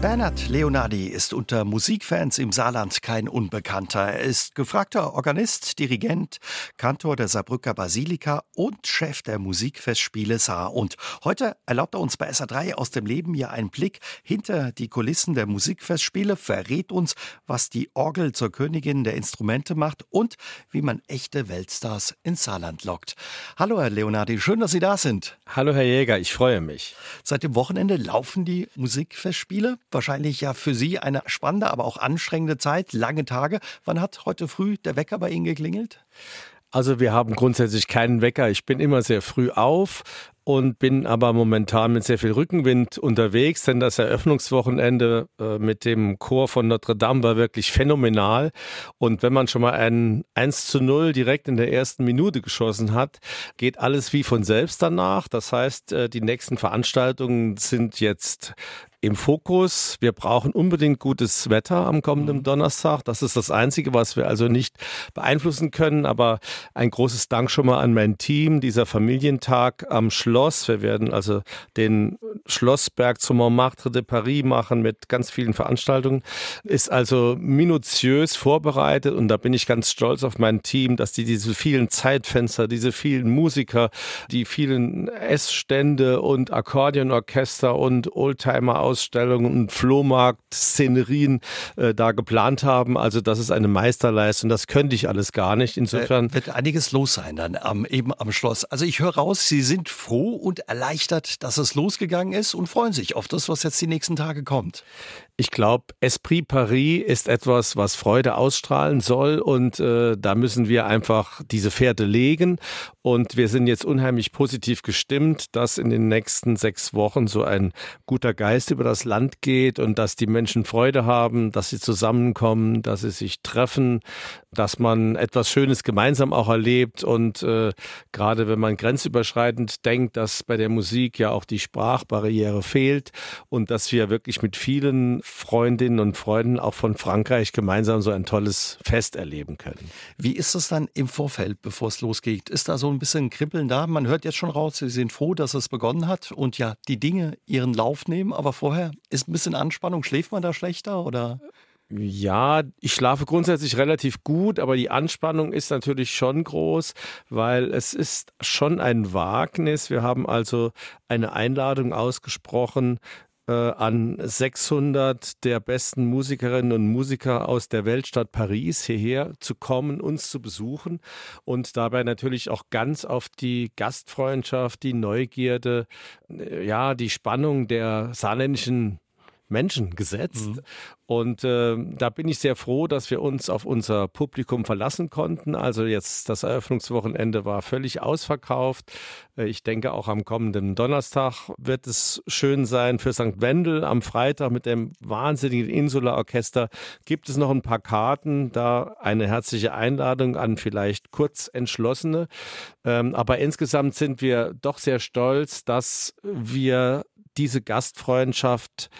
Bernhard Leonardi ist unter Musikfans im Saarland kein Unbekannter. Er ist gefragter Organist, Dirigent, Kantor der Saarbrücker Basilika und Chef der Musikfestspiele Saar. Und heute erlaubt er uns bei SA3 aus dem Leben ja einen Blick hinter die Kulissen der Musikfestspiele, verrät uns, was die Orgel zur Königin der Instrumente macht und wie man echte Weltstars ins Saarland lockt. Hallo Herr Leonardi, schön, dass Sie da sind. Hallo Herr Jäger, ich freue mich. Seit dem Wochenende laufen die Musikfestspiele wahrscheinlich ja für Sie eine spannende, aber auch anstrengende Zeit, lange Tage. Wann hat heute früh der Wecker bei Ihnen geklingelt? Also wir haben grundsätzlich keinen Wecker. Ich bin immer sehr früh auf und bin aber momentan mit sehr viel Rückenwind unterwegs, denn das Eröffnungswochenende äh, mit dem Chor von Notre Dame war wirklich phänomenal. Und wenn man schon mal ein 1 zu 0 direkt in der ersten Minute geschossen hat, geht alles wie von selbst danach. Das heißt, äh, die nächsten Veranstaltungen sind jetzt im Fokus. Wir brauchen unbedingt gutes Wetter am kommenden mhm. Donnerstag. Das ist das Einzige, was wir also nicht beeinflussen können. Aber ein großes Dank schon mal an mein Team. Dieser Familientag am Schloss. Wir werden also den Schlossberg zum Montmartre de Paris machen mit ganz vielen Veranstaltungen. Ist also minutiös vorbereitet und da bin ich ganz stolz auf mein Team, dass die diese vielen Zeitfenster, diese vielen Musiker, die vielen Essstände und Akkordeonorchester und Oldtimer Ausstellungen und Flohmarkt-Szenerien äh, da geplant haben. Also das ist eine Meisterleistung. Das könnte ich alles gar nicht. Insofern äh, wird einiges los sein dann am, eben am Schloss. Also ich höre raus, Sie sind froh und erleichtert, dass es losgegangen ist und freuen sich auf das, was jetzt die nächsten Tage kommt. Ich glaube, Esprit Paris ist etwas, was Freude ausstrahlen soll und äh, da müssen wir einfach diese Pferde legen. Und wir sind jetzt unheimlich positiv gestimmt, dass in den nächsten sechs Wochen so ein guter Geist über das Land geht und dass die Menschen Freude haben, dass sie zusammenkommen, dass sie sich treffen, dass man etwas Schönes gemeinsam auch erlebt. Und äh, gerade wenn man grenzüberschreitend denkt, dass bei der Musik ja auch die Sprachbarriere fehlt und dass wir wirklich mit vielen Freundinnen und Freunden auch von Frankreich gemeinsam so ein tolles Fest erleben können. Wie ist es dann im Vorfeld, bevor es losgeht? Ist da so ein bisschen Kribbeln da? Man hört jetzt schon raus, Sie sind froh, dass es begonnen hat und ja, die Dinge ihren Lauf nehmen, aber vorher ist ein bisschen Anspannung. Schläft man da schlechter oder? Ja, ich schlafe grundsätzlich relativ gut, aber die Anspannung ist natürlich schon groß, weil es ist schon ein Wagnis. Wir haben also eine Einladung ausgesprochen äh, an 600 der besten Musikerinnen und Musiker aus der Weltstadt Paris hierher zu kommen, uns zu besuchen und dabei natürlich auch ganz auf die Gastfreundschaft, die Neugierde, äh, ja, die Spannung der saarländischen Menschen gesetzt. Mhm. Und äh, da bin ich sehr froh, dass wir uns auf unser Publikum verlassen konnten. Also jetzt das Eröffnungswochenende war völlig ausverkauft. Äh, ich denke auch am kommenden Donnerstag wird es schön sein für St. Wendel. Am Freitag mit dem wahnsinnigen Insula Orchester gibt es noch ein paar Karten. Da eine herzliche Einladung an vielleicht kurz entschlossene. Ähm, aber insgesamt sind wir doch sehr stolz, dass wir diese Gastfreundschaft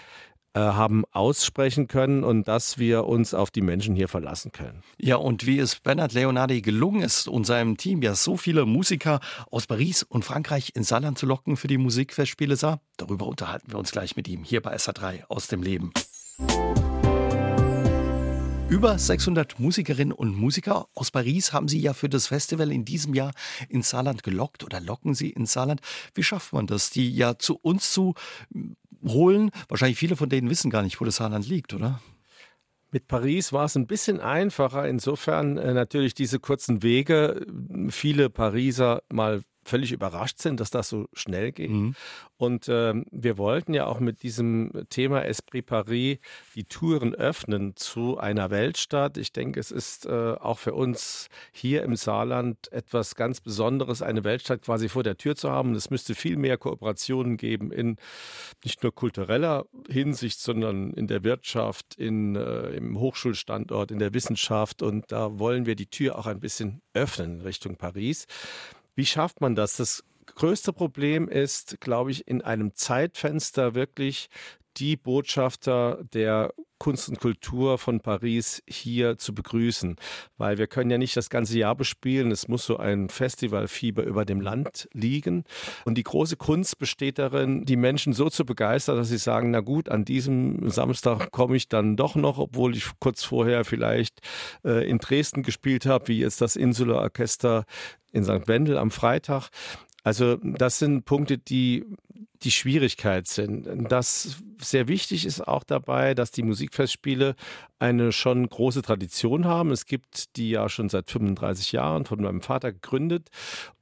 haben aussprechen können und dass wir uns auf die Menschen hier verlassen können. Ja, und wie es Bernhard Leonardi gelungen ist und seinem Team ja so viele Musiker aus Paris und Frankreich ins Saarland zu locken für die Musikfestspiele sah, darüber unterhalten wir uns gleich mit ihm hier bei SA3 aus dem Leben. Über 600 Musikerinnen und Musiker aus Paris haben Sie ja für das Festival in diesem Jahr ins Saarland gelockt oder locken Sie ins Saarland. Wie schafft man das, die ja zu uns zu holen. Wahrscheinlich viele von denen wissen gar nicht, wo das Saarland liegt, oder? Mit Paris war es ein bisschen einfacher. Insofern äh, natürlich diese kurzen Wege. Viele Pariser mal völlig überrascht sind, dass das so schnell geht. Mhm. Und ähm, wir wollten ja auch mit diesem Thema Esprit Paris die Touren öffnen zu einer Weltstadt. Ich denke, es ist äh, auch für uns hier im Saarland etwas ganz Besonderes, eine Weltstadt quasi vor der Tür zu haben. es müsste viel mehr Kooperationen geben in nicht nur kultureller Hinsicht, sondern in der Wirtschaft, in, äh, im Hochschulstandort, in der Wissenschaft. Und da wollen wir die Tür auch ein bisschen öffnen in Richtung Paris. Wie schafft man das? Das größte Problem ist, glaube ich, in einem Zeitfenster wirklich die Botschafter der Kunst und Kultur von Paris hier zu begrüßen, weil wir können ja nicht das ganze Jahr bespielen. Es muss so ein Festivalfieber über dem Land liegen. Und die große Kunst besteht darin, die Menschen so zu begeistern, dass sie sagen, na gut, an diesem Samstag komme ich dann doch noch, obwohl ich kurz vorher vielleicht äh, in Dresden gespielt habe, wie jetzt das Insular Orchester in St. Wendel am Freitag. Also das sind Punkte, die die Schwierigkeit sind. Das sehr wichtig ist auch dabei, dass die Musikfestspiele eine schon große Tradition haben. Es gibt die ja schon seit 35 Jahren von meinem Vater gegründet.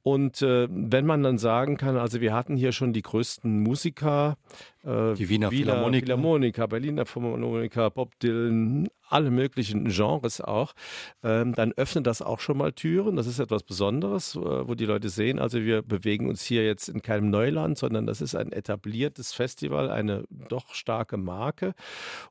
Und äh, wenn man dann sagen kann, also wir hatten hier schon die größten Musiker, äh, die Wiener Wiener Philharmoniker. Philharmoniker, Berliner Philharmoniker, Bob Dylan, alle möglichen Genres auch, ähm, dann öffnet das auch schon mal Türen. Das ist etwas Besonderes, äh, wo die Leute sehen, also wir bewegen uns hier jetzt in keinem Neuland, sondern das ist ein etabliertes Festival, eine doch starke Marke.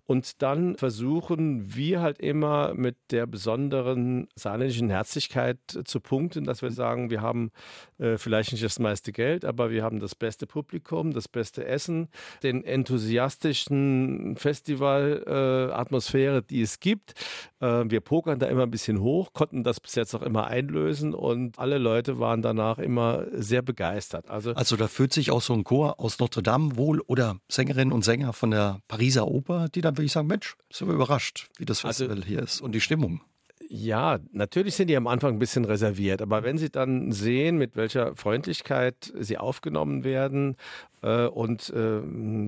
Und dann versuchen wir halt immer mit der besonderen saarländischen Herzlichkeit zu punkten, dass wir sagen, wir haben äh, vielleicht nicht das meiste Geld, aber wir haben das beste Publikum, das beste Essen, den enthusiastischen Festivalatmosphäre, äh, die es gibt. Äh, wir pokern da immer ein bisschen hoch, konnten das bis jetzt auch immer einlösen und alle Leute waren danach immer sehr begeistert. Also, also da fühlt sich auch so ein Chor aus Notre Dame wohl oder Sängerinnen und Sänger von der Pariser Oper, die dann würde ich sagen, Mensch, sind wir überrascht, wie das also Festival also, hier ist und die Stimmung. Ja, natürlich sind die am Anfang ein bisschen reserviert, aber wenn sie dann sehen, mit welcher Freundlichkeit sie aufgenommen werden äh, und äh,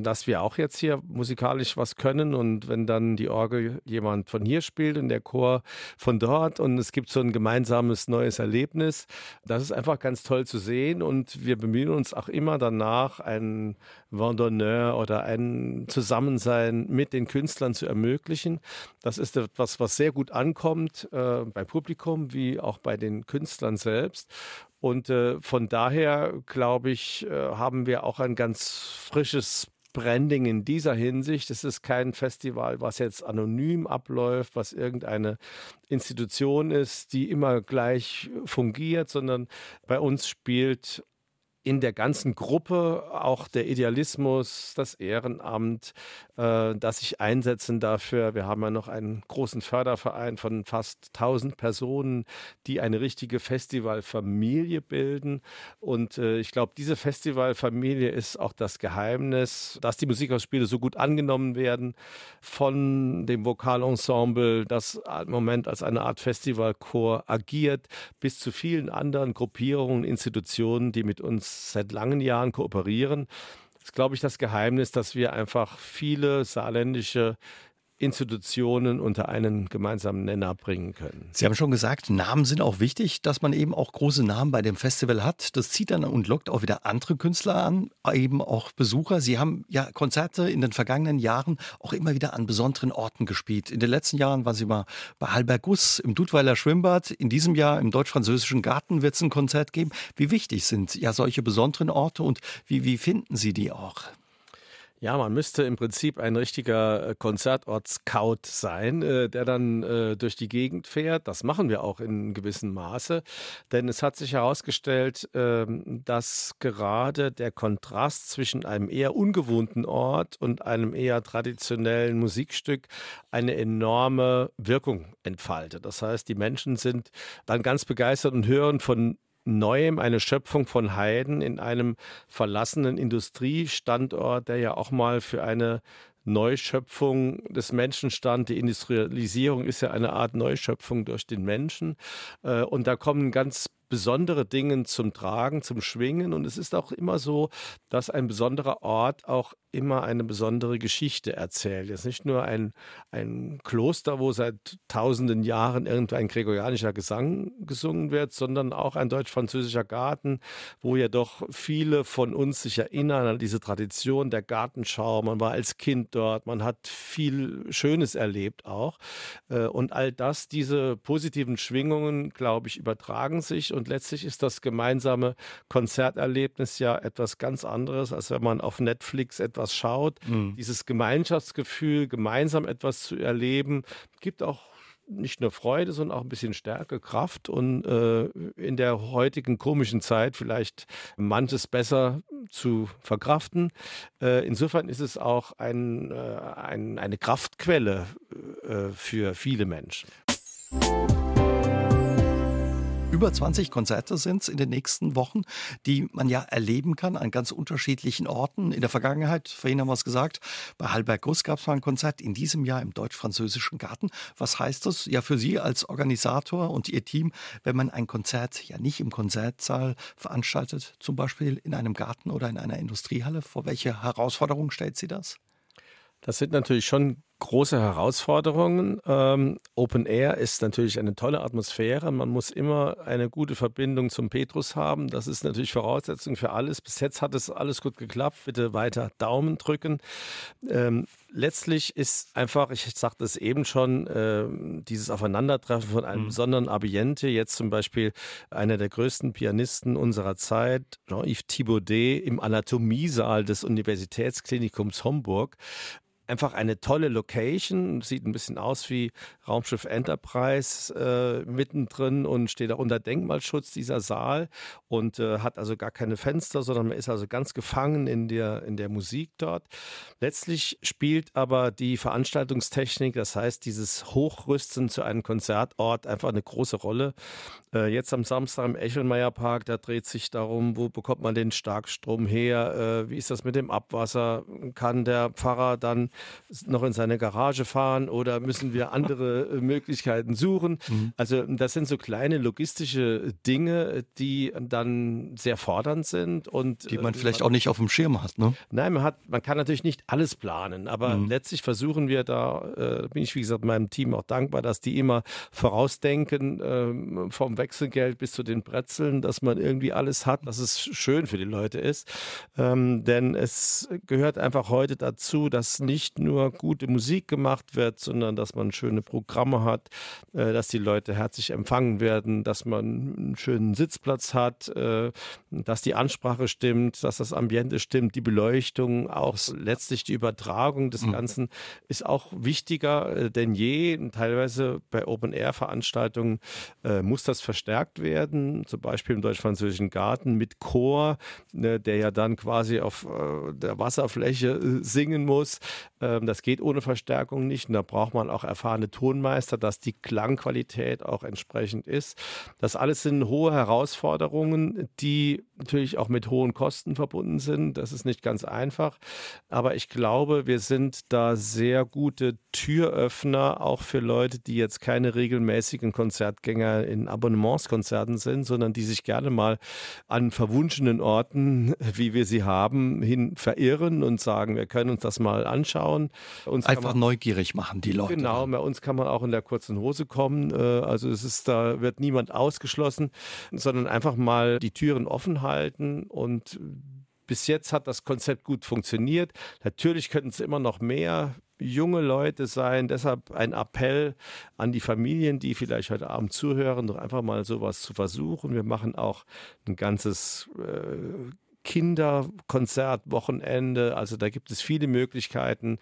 dass wir auch jetzt hier musikalisch was können und wenn dann die Orgel jemand von hier spielt und der Chor von dort und es gibt so ein gemeinsames neues Erlebnis, das ist einfach ganz toll zu sehen und wir bemühen uns auch immer danach, ein Vendonneur oder ein Zusammensein mit den Künstlern zu ermöglichen. Das ist etwas, was sehr gut ankommt äh, beim Publikum wie auch bei den Künstlern selbst. Und äh, von daher, glaube ich, äh, haben wir auch ein ganz frisches Branding in dieser Hinsicht. Es ist kein Festival, was jetzt anonym abläuft, was irgendeine Institution ist, die immer gleich fungiert, sondern bei uns spielt in der ganzen Gruppe auch der Idealismus, das Ehrenamt, äh, das sich einsetzen dafür. Wir haben ja noch einen großen Förderverein von fast 1000 Personen, die eine richtige Festivalfamilie bilden. Und äh, ich glaube, diese Festivalfamilie ist auch das Geheimnis, dass die Musikausspiele so gut angenommen werden von dem Vokalensemble, das im Moment als eine Art Festivalchor agiert, bis zu vielen anderen Gruppierungen, Institutionen, die mit uns seit langen Jahren kooperieren. Das ist, glaube ich, das Geheimnis, dass wir einfach viele saarländische Institutionen unter einen gemeinsamen Nenner bringen können. Sie haben schon gesagt, Namen sind auch wichtig, dass man eben auch große Namen bei dem Festival hat. Das zieht dann und lockt auch wieder andere Künstler an, eben auch Besucher. Sie haben ja Konzerte in den vergangenen Jahren auch immer wieder an besonderen Orten gespielt. In den letzten Jahren waren Sie mal bei Halbergus im Dudweiler Schwimmbad. In diesem Jahr im deutsch-französischen Garten wird es ein Konzert geben. Wie wichtig sind ja solche besonderen Orte und wie, wie finden Sie die auch? Ja, man müsste im Prinzip ein richtiger äh, Konzertort-Scout sein, äh, der dann äh, durch die Gegend fährt. Das machen wir auch in gewissem Maße, denn es hat sich herausgestellt, ähm, dass gerade der Kontrast zwischen einem eher ungewohnten Ort und einem eher traditionellen Musikstück eine enorme Wirkung entfaltet. Das heißt, die Menschen sind dann ganz begeistert und hören von Neuem, eine Schöpfung von Heiden in einem verlassenen Industriestandort, der ja auch mal für eine Neuschöpfung des Menschen stand. Die Industrialisierung ist ja eine Art Neuschöpfung durch den Menschen. Äh, und da kommen ganz besondere Dinge zum Tragen, zum Schwingen. Und es ist auch immer so, dass ein besonderer Ort auch immer eine besondere Geschichte erzählt. Jetzt nicht nur ein, ein Kloster, wo seit tausenden Jahren irgendein gregorianischer Gesang gesungen wird, sondern auch ein deutsch-französischer Garten, wo ja doch viele von uns sich erinnern an diese Tradition der Gartenschau. Man war als Kind dort, man hat viel Schönes erlebt auch. Äh, und all das, diese positiven Schwingungen, glaube ich, übertragen sich. Und letztlich ist das gemeinsame Konzerterlebnis ja etwas ganz anderes, als wenn man auf Netflix etwas schaut. Mhm. Dieses Gemeinschaftsgefühl, gemeinsam etwas zu erleben, gibt auch nicht nur Freude, sondern auch ein bisschen Stärke, Kraft und äh, in der heutigen komischen Zeit vielleicht manches besser zu verkraften. Äh, insofern ist es auch ein, äh, ein, eine Kraftquelle äh, für viele Menschen. Über 20 Konzerte sind es in den nächsten Wochen, die man ja erleben kann an ganz unterschiedlichen Orten. In der Vergangenheit, vorhin haben wir es gesagt, bei Halberg Guss gab es mal ein Konzert, in diesem Jahr im Deutsch-Französischen Garten. Was heißt das ja für Sie als Organisator und Ihr Team, wenn man ein Konzert ja nicht im Konzertsaal veranstaltet, zum Beispiel in einem Garten oder in einer Industriehalle? Vor welche Herausforderungen stellt Sie das? Das sind natürlich schon große Herausforderungen. Ähm, Open Air ist natürlich eine tolle Atmosphäre. Man muss immer eine gute Verbindung zum Petrus haben. Das ist natürlich Voraussetzung für alles. Bis jetzt hat es alles gut geklappt. Bitte weiter Daumen drücken. Ähm, letztlich ist einfach, ich sagte es eben schon, äh, dieses Aufeinandertreffen von einem mhm. besonderen Ambiente. Jetzt zum Beispiel einer der größten Pianisten unserer Zeit, Jean-Yves Thibaudet, im Anatomiesaal des Universitätsklinikums Homburg einfach eine tolle Location, sieht ein bisschen aus wie Raumschiff Enterprise äh, mittendrin und steht auch unter Denkmalschutz dieser Saal und äh, hat also gar keine Fenster, sondern man ist also ganz gefangen in der, in der Musik dort. Letztlich spielt aber die Veranstaltungstechnik, das heißt dieses Hochrüsten zu einem Konzertort einfach eine große Rolle. Äh, jetzt am Samstag im Echelmeier Park, da dreht sich darum, wo bekommt man den Starkstrom her, äh, wie ist das mit dem Abwasser, kann der Pfarrer dann noch in seine Garage fahren oder müssen wir andere äh, Möglichkeiten suchen? Mhm. Also das sind so kleine logistische Dinge, die dann sehr fordernd sind und die man äh, vielleicht man, auch nicht auf dem Schirm hat. Ne? Nein, man hat, man kann natürlich nicht alles planen, aber mhm. letztlich versuchen wir da, äh, bin ich wie gesagt meinem Team auch dankbar, dass die immer vorausdenken äh, vom Wechselgeld bis zu den Brezeln, dass man irgendwie alles hat, dass es schön für die Leute ist, ähm, denn es gehört einfach heute dazu, dass nicht nicht nur gute Musik gemacht wird, sondern dass man schöne Programme hat, äh, dass die Leute herzlich empfangen werden, dass man einen schönen Sitzplatz hat, äh, dass die Ansprache stimmt, dass das Ambiente stimmt, die Beleuchtung, auch letztlich die Übertragung des mhm. Ganzen ist auch wichtiger äh, denn je. Teilweise bei Open-Air-Veranstaltungen muss das verstärkt werden, zum Beispiel im Deutsch-Französischen Garten mit Chor, der ja dann quasi auf der Wasserfläche singen muss. Ähm, das geht ohne Verstärkung nicht. Und da braucht man auch erfahrene Tonmeister, dass die Klangqualität auch entsprechend ist. Das alles sind hohe Herausforderungen, die natürlich auch mit hohen Kosten verbunden sind. Das ist nicht ganz einfach. Aber ich glaube, wir sind da sehr gute Türöffner, auch für Leute, die jetzt keine regelmäßigen Konzertgänger in Abonnementskonzerten sind, sondern die sich gerne mal an verwunschenen Orten, wie wir sie haben, hin verirren und sagen, wir können uns das mal anschauen anschauen. Uns Einfach man, neugierig machen, die Leute. Genau, bei uns kann man auch in der kurzen Hose kommen. Äh, also es ist, da wird niemand ausgeschlossen, sondern einfach mal die Türen offen halten und bis jetzt hat das Konzept gut funktioniert. Natürlich könnten es immer noch mehr junge Leute sein. Deshalb ein Appell an die Familien, die vielleicht heute Abend zuhören, doch einfach mal sowas zu versuchen. Wir machen auch ein ganzes äh, Kinderkonzertwochenende. Also da gibt es viele Möglichkeiten,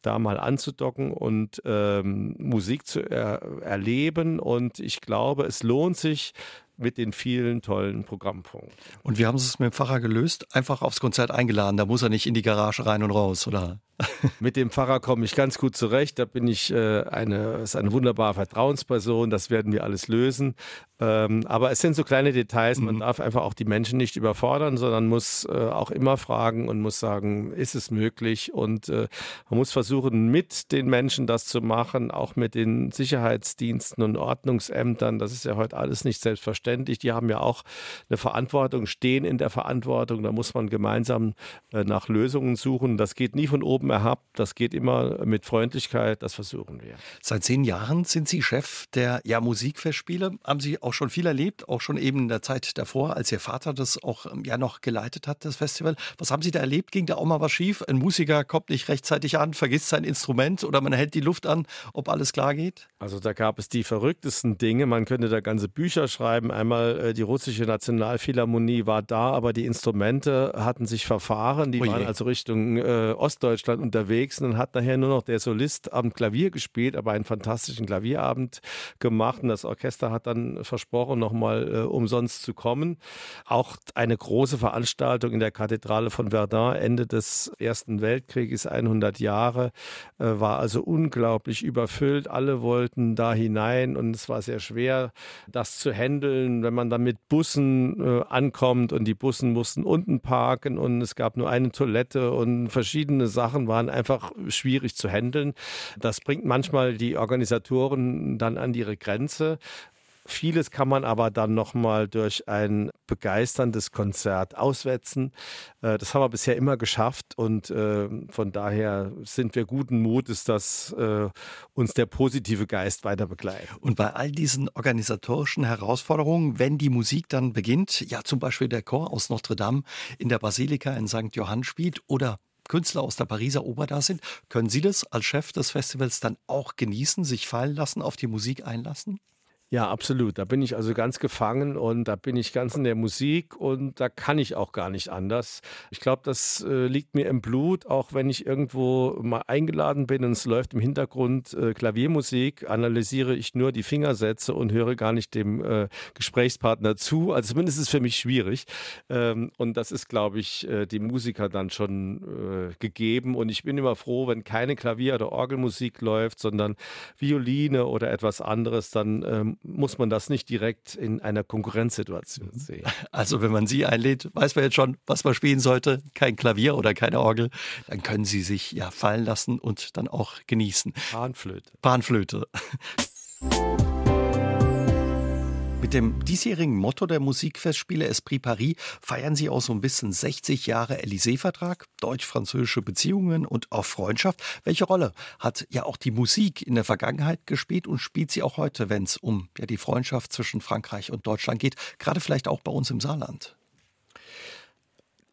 da mal anzudocken und ähm, Musik zu er erleben. Und ich glaube, es lohnt sich, mit den vielen tollen Programmpunkten. Und wie haben Sie es mit dem Pfarrer gelöst? Einfach aufs Konzert eingeladen, da muss er nicht in die Garage rein und raus, oder? Mit dem Pfarrer komme ich ganz gut zurecht. Da bin ich äh, eine, ist eine wunderbare Vertrauensperson. Das werden wir alles lösen. Ähm, aber es sind so kleine Details. Man mhm. darf einfach auch die Menschen nicht überfordern, sondern muss äh, auch immer fragen und muss sagen, ist es möglich? Und äh, man muss versuchen, mit den Menschen das zu machen, auch mit den Sicherheitsdiensten und Ordnungsämtern. Das ist ja heute alles nicht selbstverständlich. Die haben ja auch eine Verantwortung, stehen in der Verantwortung. Da muss man gemeinsam äh, nach Lösungen suchen. Das geht nie von oben erhabt. Das geht immer mit Freundlichkeit. Das versuchen wir. Seit zehn Jahren sind Sie Chef der ja, Musikfestspiele. Haben Sie auch schon viel erlebt, auch schon eben in der Zeit davor, als Ihr Vater das auch ähm, ja noch geleitet hat, das Festival. Was haben Sie da erlebt? Ging da auch mal was schief? Ein Musiker kommt nicht rechtzeitig an, vergisst sein Instrument oder man hält die Luft an, ob alles klar geht? Also da gab es die verrücktesten Dinge. Man könnte da ganze Bücher schreiben. Einmal äh, die russische Nationalphilharmonie war da, aber die Instrumente hatten sich verfahren. Die oh waren also Richtung äh, Ostdeutschland unterwegs und dann hat nachher nur noch der Solist am Klavier gespielt, aber einen fantastischen Klavierabend gemacht. Und das Orchester hat dann versprochen, nochmal äh, umsonst zu kommen. Auch eine große Veranstaltung in der Kathedrale von Verdun Ende des Ersten Weltkrieges, 100 Jahre, äh, war also unglaublich überfüllt. Alle wollten da hinein und es war sehr schwer, das zu handeln, wenn man dann mit Bussen äh, ankommt und die Bussen mussten unten parken und es gab nur eine Toilette und verschiedene Sachen waren einfach schwierig zu handeln. Das bringt manchmal die Organisatoren dann an ihre Grenze. Vieles kann man aber dann nochmal durch ein begeisterndes Konzert auswetzen. Äh, das haben wir bisher immer geschafft und äh, von daher sind wir guten Mutes, dass äh, uns der positive Geist weiter begleitet. Und bei all diesen organisatorischen Herausforderungen, wenn die Musik dann beginnt, ja zum Beispiel der Chor aus Notre Dame in der Basilika in St. Johann spielt oder Künstler aus der Pariser Oper da sind, können Sie das als Chef des Festivals dann auch genießen, sich fallen lassen, auf die Musik einlassen? Ja, absolut. Da bin ich also ganz gefangen und da bin ich ganz in der Musik und da kann ich auch gar nicht anders. Ich glaube, das äh, liegt mir im Blut, auch wenn ich irgendwo mal eingeladen bin und es läuft im Hintergrund äh, Klaviermusik, analysiere ich nur die Fingersätze und höre gar nicht dem äh, Gesprächspartner zu. Also zumindest ist es für mich schwierig. Ähm, und das ist, glaube ich, äh, die Musiker dann schon äh, gegeben. Und ich bin immer froh, wenn keine Klavier- oder Orgelmusik läuft, sondern Violine oder etwas anderes, dann ähm, muss man das nicht direkt in einer Konkurrenzsituation mhm. sehen. Also wenn man Sie einlädt, weiß man jetzt schon, was man spielen sollte. Kein Klavier oder keine Orgel. Dann können Sie sich ja fallen lassen und dann auch genießen. Panflöte. Panflöte. Mit dem diesjährigen Motto der Musikfestspiele Esprit Paris feiern Sie auch so ein bisschen 60 Jahre Élysée-Vertrag, deutsch-französische Beziehungen und auch Freundschaft. Welche Rolle hat ja auch die Musik in der Vergangenheit gespielt und spielt sie auch heute, wenn es um ja, die Freundschaft zwischen Frankreich und Deutschland geht, gerade vielleicht auch bei uns im Saarland?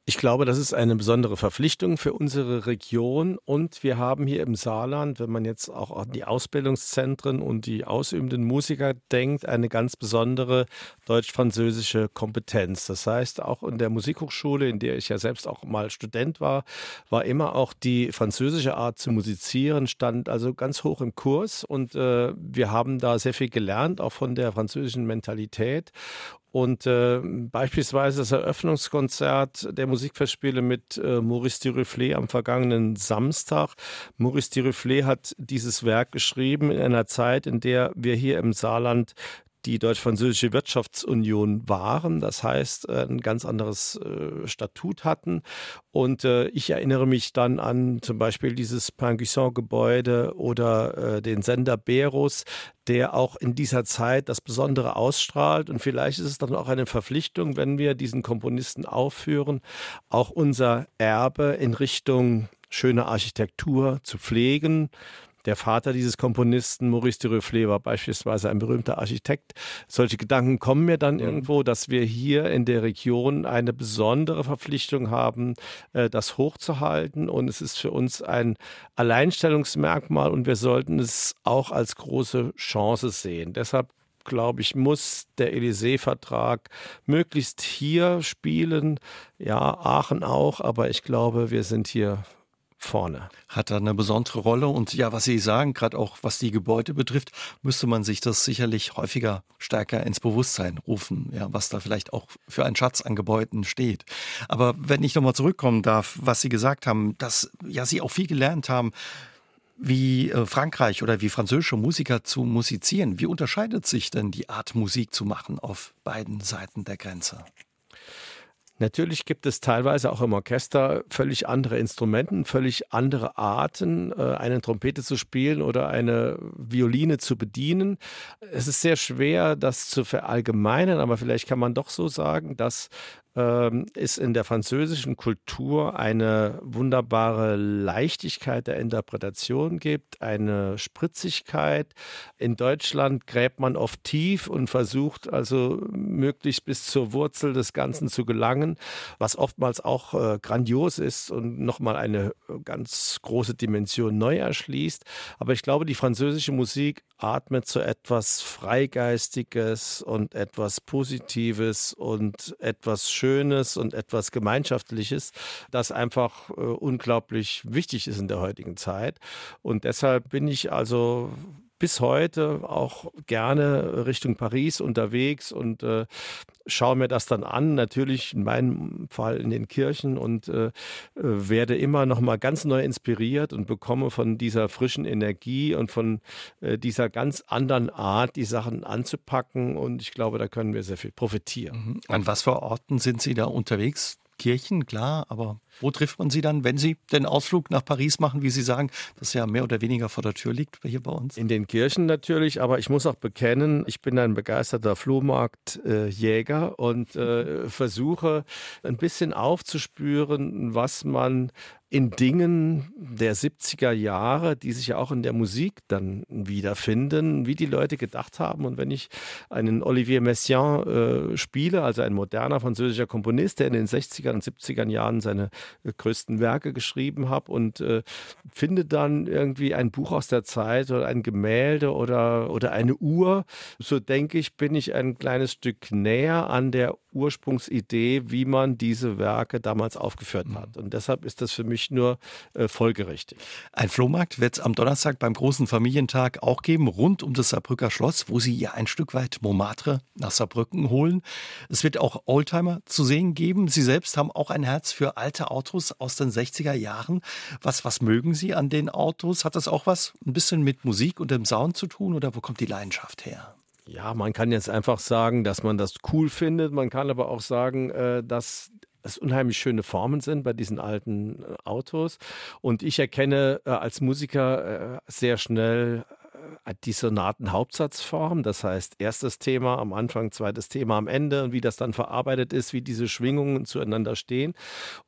Ich glaube, das ist eine besondere Verpflichtung für unsere Region. Und wir haben hier im Saarland, wenn man jetzt auch an die Ausbildungszentren und die ausübenden Musiker denkt, eine ganz besondere deutsch-französische Kompetenz. Das heißt, auch in der Musikhochschule, in der ich ja selbst auch mal Student war, war immer auch die französische Art zu musizieren, stand also ganz hoch im Kurs. Und äh, wir haben da sehr viel gelernt, auch von der französischen Mentalität und äh, beispielsweise das Eröffnungskonzert der Musikfestspiele mit äh, Maurice Duruflé am vergangenen Samstag. Maurice Duruflé hat dieses Werk geschrieben in einer Zeit, in der wir hier im Saarland die Deutsch-Französische Wirtschaftsunion waren, das heißt äh, ein ganz anderes äh, Statut hatten. Und äh, ich erinnere mich dann an zum Beispiel dieses Pinguisson-Gebäude oder den Sender Berus, der auch in dieser Zeit das Besondere ausstrahlt. Und vielleicht ist es dann auch eine Verpflichtung, wenn wir diesen Komponisten aufführen, auch unser Erbe in Richtung schöner Architektur zu pflegen, der Vater dieses Komponisten, Maurice de Rufflet, war beispielsweise ein berühmter Architekt. Solche Gedanken kommen mir dann irgendwo, dass wir hier in der Region eine besondere Verpflichtung haben, äh, das hochzuhalten. Und es ist für uns ein Alleinstellungsmerkmal und wir sollten es auch als große Chance sehen. Deshalb glaube ich, muss der Élysée-Vertrag möglichst hier spielen. Ja, Aachen auch, aber ich glaube, wir sind hier vorne. Hat da eine besondere Rolle und ja, was Sie sagen, gerade auch was die Gebäude betrifft, müsste man sich das sicherlich häufiger stärker ins Bewusstsein rufen, ja, was da vielleicht auch für ein Schatz an Gebäuden steht. Aber wenn ich nochmal zurückkommen darf, was Sie gesagt haben, dass ja Sie auch viel gelernt haben, wie äh, Frankreich oder wie französische Musiker zu musizieren. Wie unterscheidet sich denn die Art Musik zu machen auf beiden Seiten der Grenze? Natürlich gibt es teilweise auch im Orchester völlig andere Instrumenten, völlig andere Arten, äh, eine Trompete zu spielen oder eine Violine zu bedienen. Es ist sehr schwer, das zu verallgemeinern, aber vielleicht kann man doch so sagen, dass ähm, ist in der französischen Kultur eine wunderbare Leichtigkeit der Interpretation gibt, eine Spritzigkeit. In Deutschland gräbt man oft tief und versucht also möglichst bis zur Wurzel des Ganzen zu gelangen, was oftmals auch äh, grandios ist und nochmal eine ganz große Dimension neu erschließt. Aber ich glaube, die französische Musik atmet so etwas Freigeistiges und etwas Positives und etwas Schönes und etwas Gemeinschaftliches, das einfach äh, unglaublich wichtig ist in der heutigen Zeit. Und deshalb bin ich also bis heute auch gerne Richtung Paris unterwegs und äh, schaue mir das dann an, natürlich in meinem Fall in den Kirchen und äh, werde immer noch mal ganz neu inspiriert und bekomme von dieser frischen Energie und von äh, dieser ganz anderen Art, die Sachen anzupacken und ich glaube, da können wir sehr viel profitieren. Mhm. An was für Orten sind Sie da unterwegs? Kirchen, klar, aber wo trifft man sie dann, wenn Sie den Ausflug nach Paris machen, wie Sie sagen, das ja mehr oder weniger vor der Tür liegt hier bei uns? In den Kirchen natürlich, aber ich muss auch bekennen, ich bin ein begeisterter Flohmarktjäger und äh, versuche ein bisschen aufzuspüren, was man in Dingen der 70er Jahre, die sich ja auch in der Musik dann wiederfinden, wie die Leute gedacht haben. Und wenn ich einen Olivier Messiaen äh, spiele, also ein moderner französischer Komponist, der in den 60er und 70er Jahren seine größten Werke geschrieben hat und äh, finde dann irgendwie ein Buch aus der Zeit oder ein Gemälde oder, oder eine Uhr, so denke ich, bin ich ein kleines Stück näher an der Ursprungsidee, wie man diese Werke damals aufgeführt hat. Und deshalb ist das für mich nur äh, folgerichtig. Ein Flohmarkt wird es am Donnerstag beim großen Familientag auch geben, rund um das Saarbrücker Schloss, wo Sie ja ein Stück weit Montmartre nach Saarbrücken holen. Es wird auch Oldtimer zu sehen geben. Sie selbst haben auch ein Herz für alte Autos aus den 60er Jahren. Was, was mögen Sie an den Autos? Hat das auch was ein bisschen mit Musik und dem Sound zu tun oder wo kommt die Leidenschaft her? Ja, man kann jetzt einfach sagen, dass man das cool findet. Man kann aber auch sagen, äh, dass es unheimlich schöne Formen sind bei diesen alten äh, Autos. Und ich erkenne äh, als Musiker sehr schnell die Sonaten-Hauptsatzform, das heißt erstes Thema am Anfang, zweites Thema am Ende und wie das dann verarbeitet ist, wie diese Schwingungen zueinander stehen.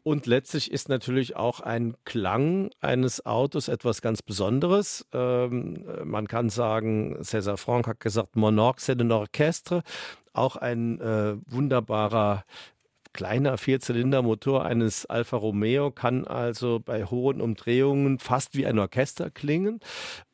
Und letztlich ist natürlich auch ein Klang eines Autos etwas ganz Besonderes. Ähm, man kann sagen, César Franck hat gesagt, Monarque c'est un orchestre auch ein äh, wunderbarer kleiner Vierzylindermotor eines Alfa Romeo kann also bei hohen Umdrehungen fast wie ein Orchester klingen.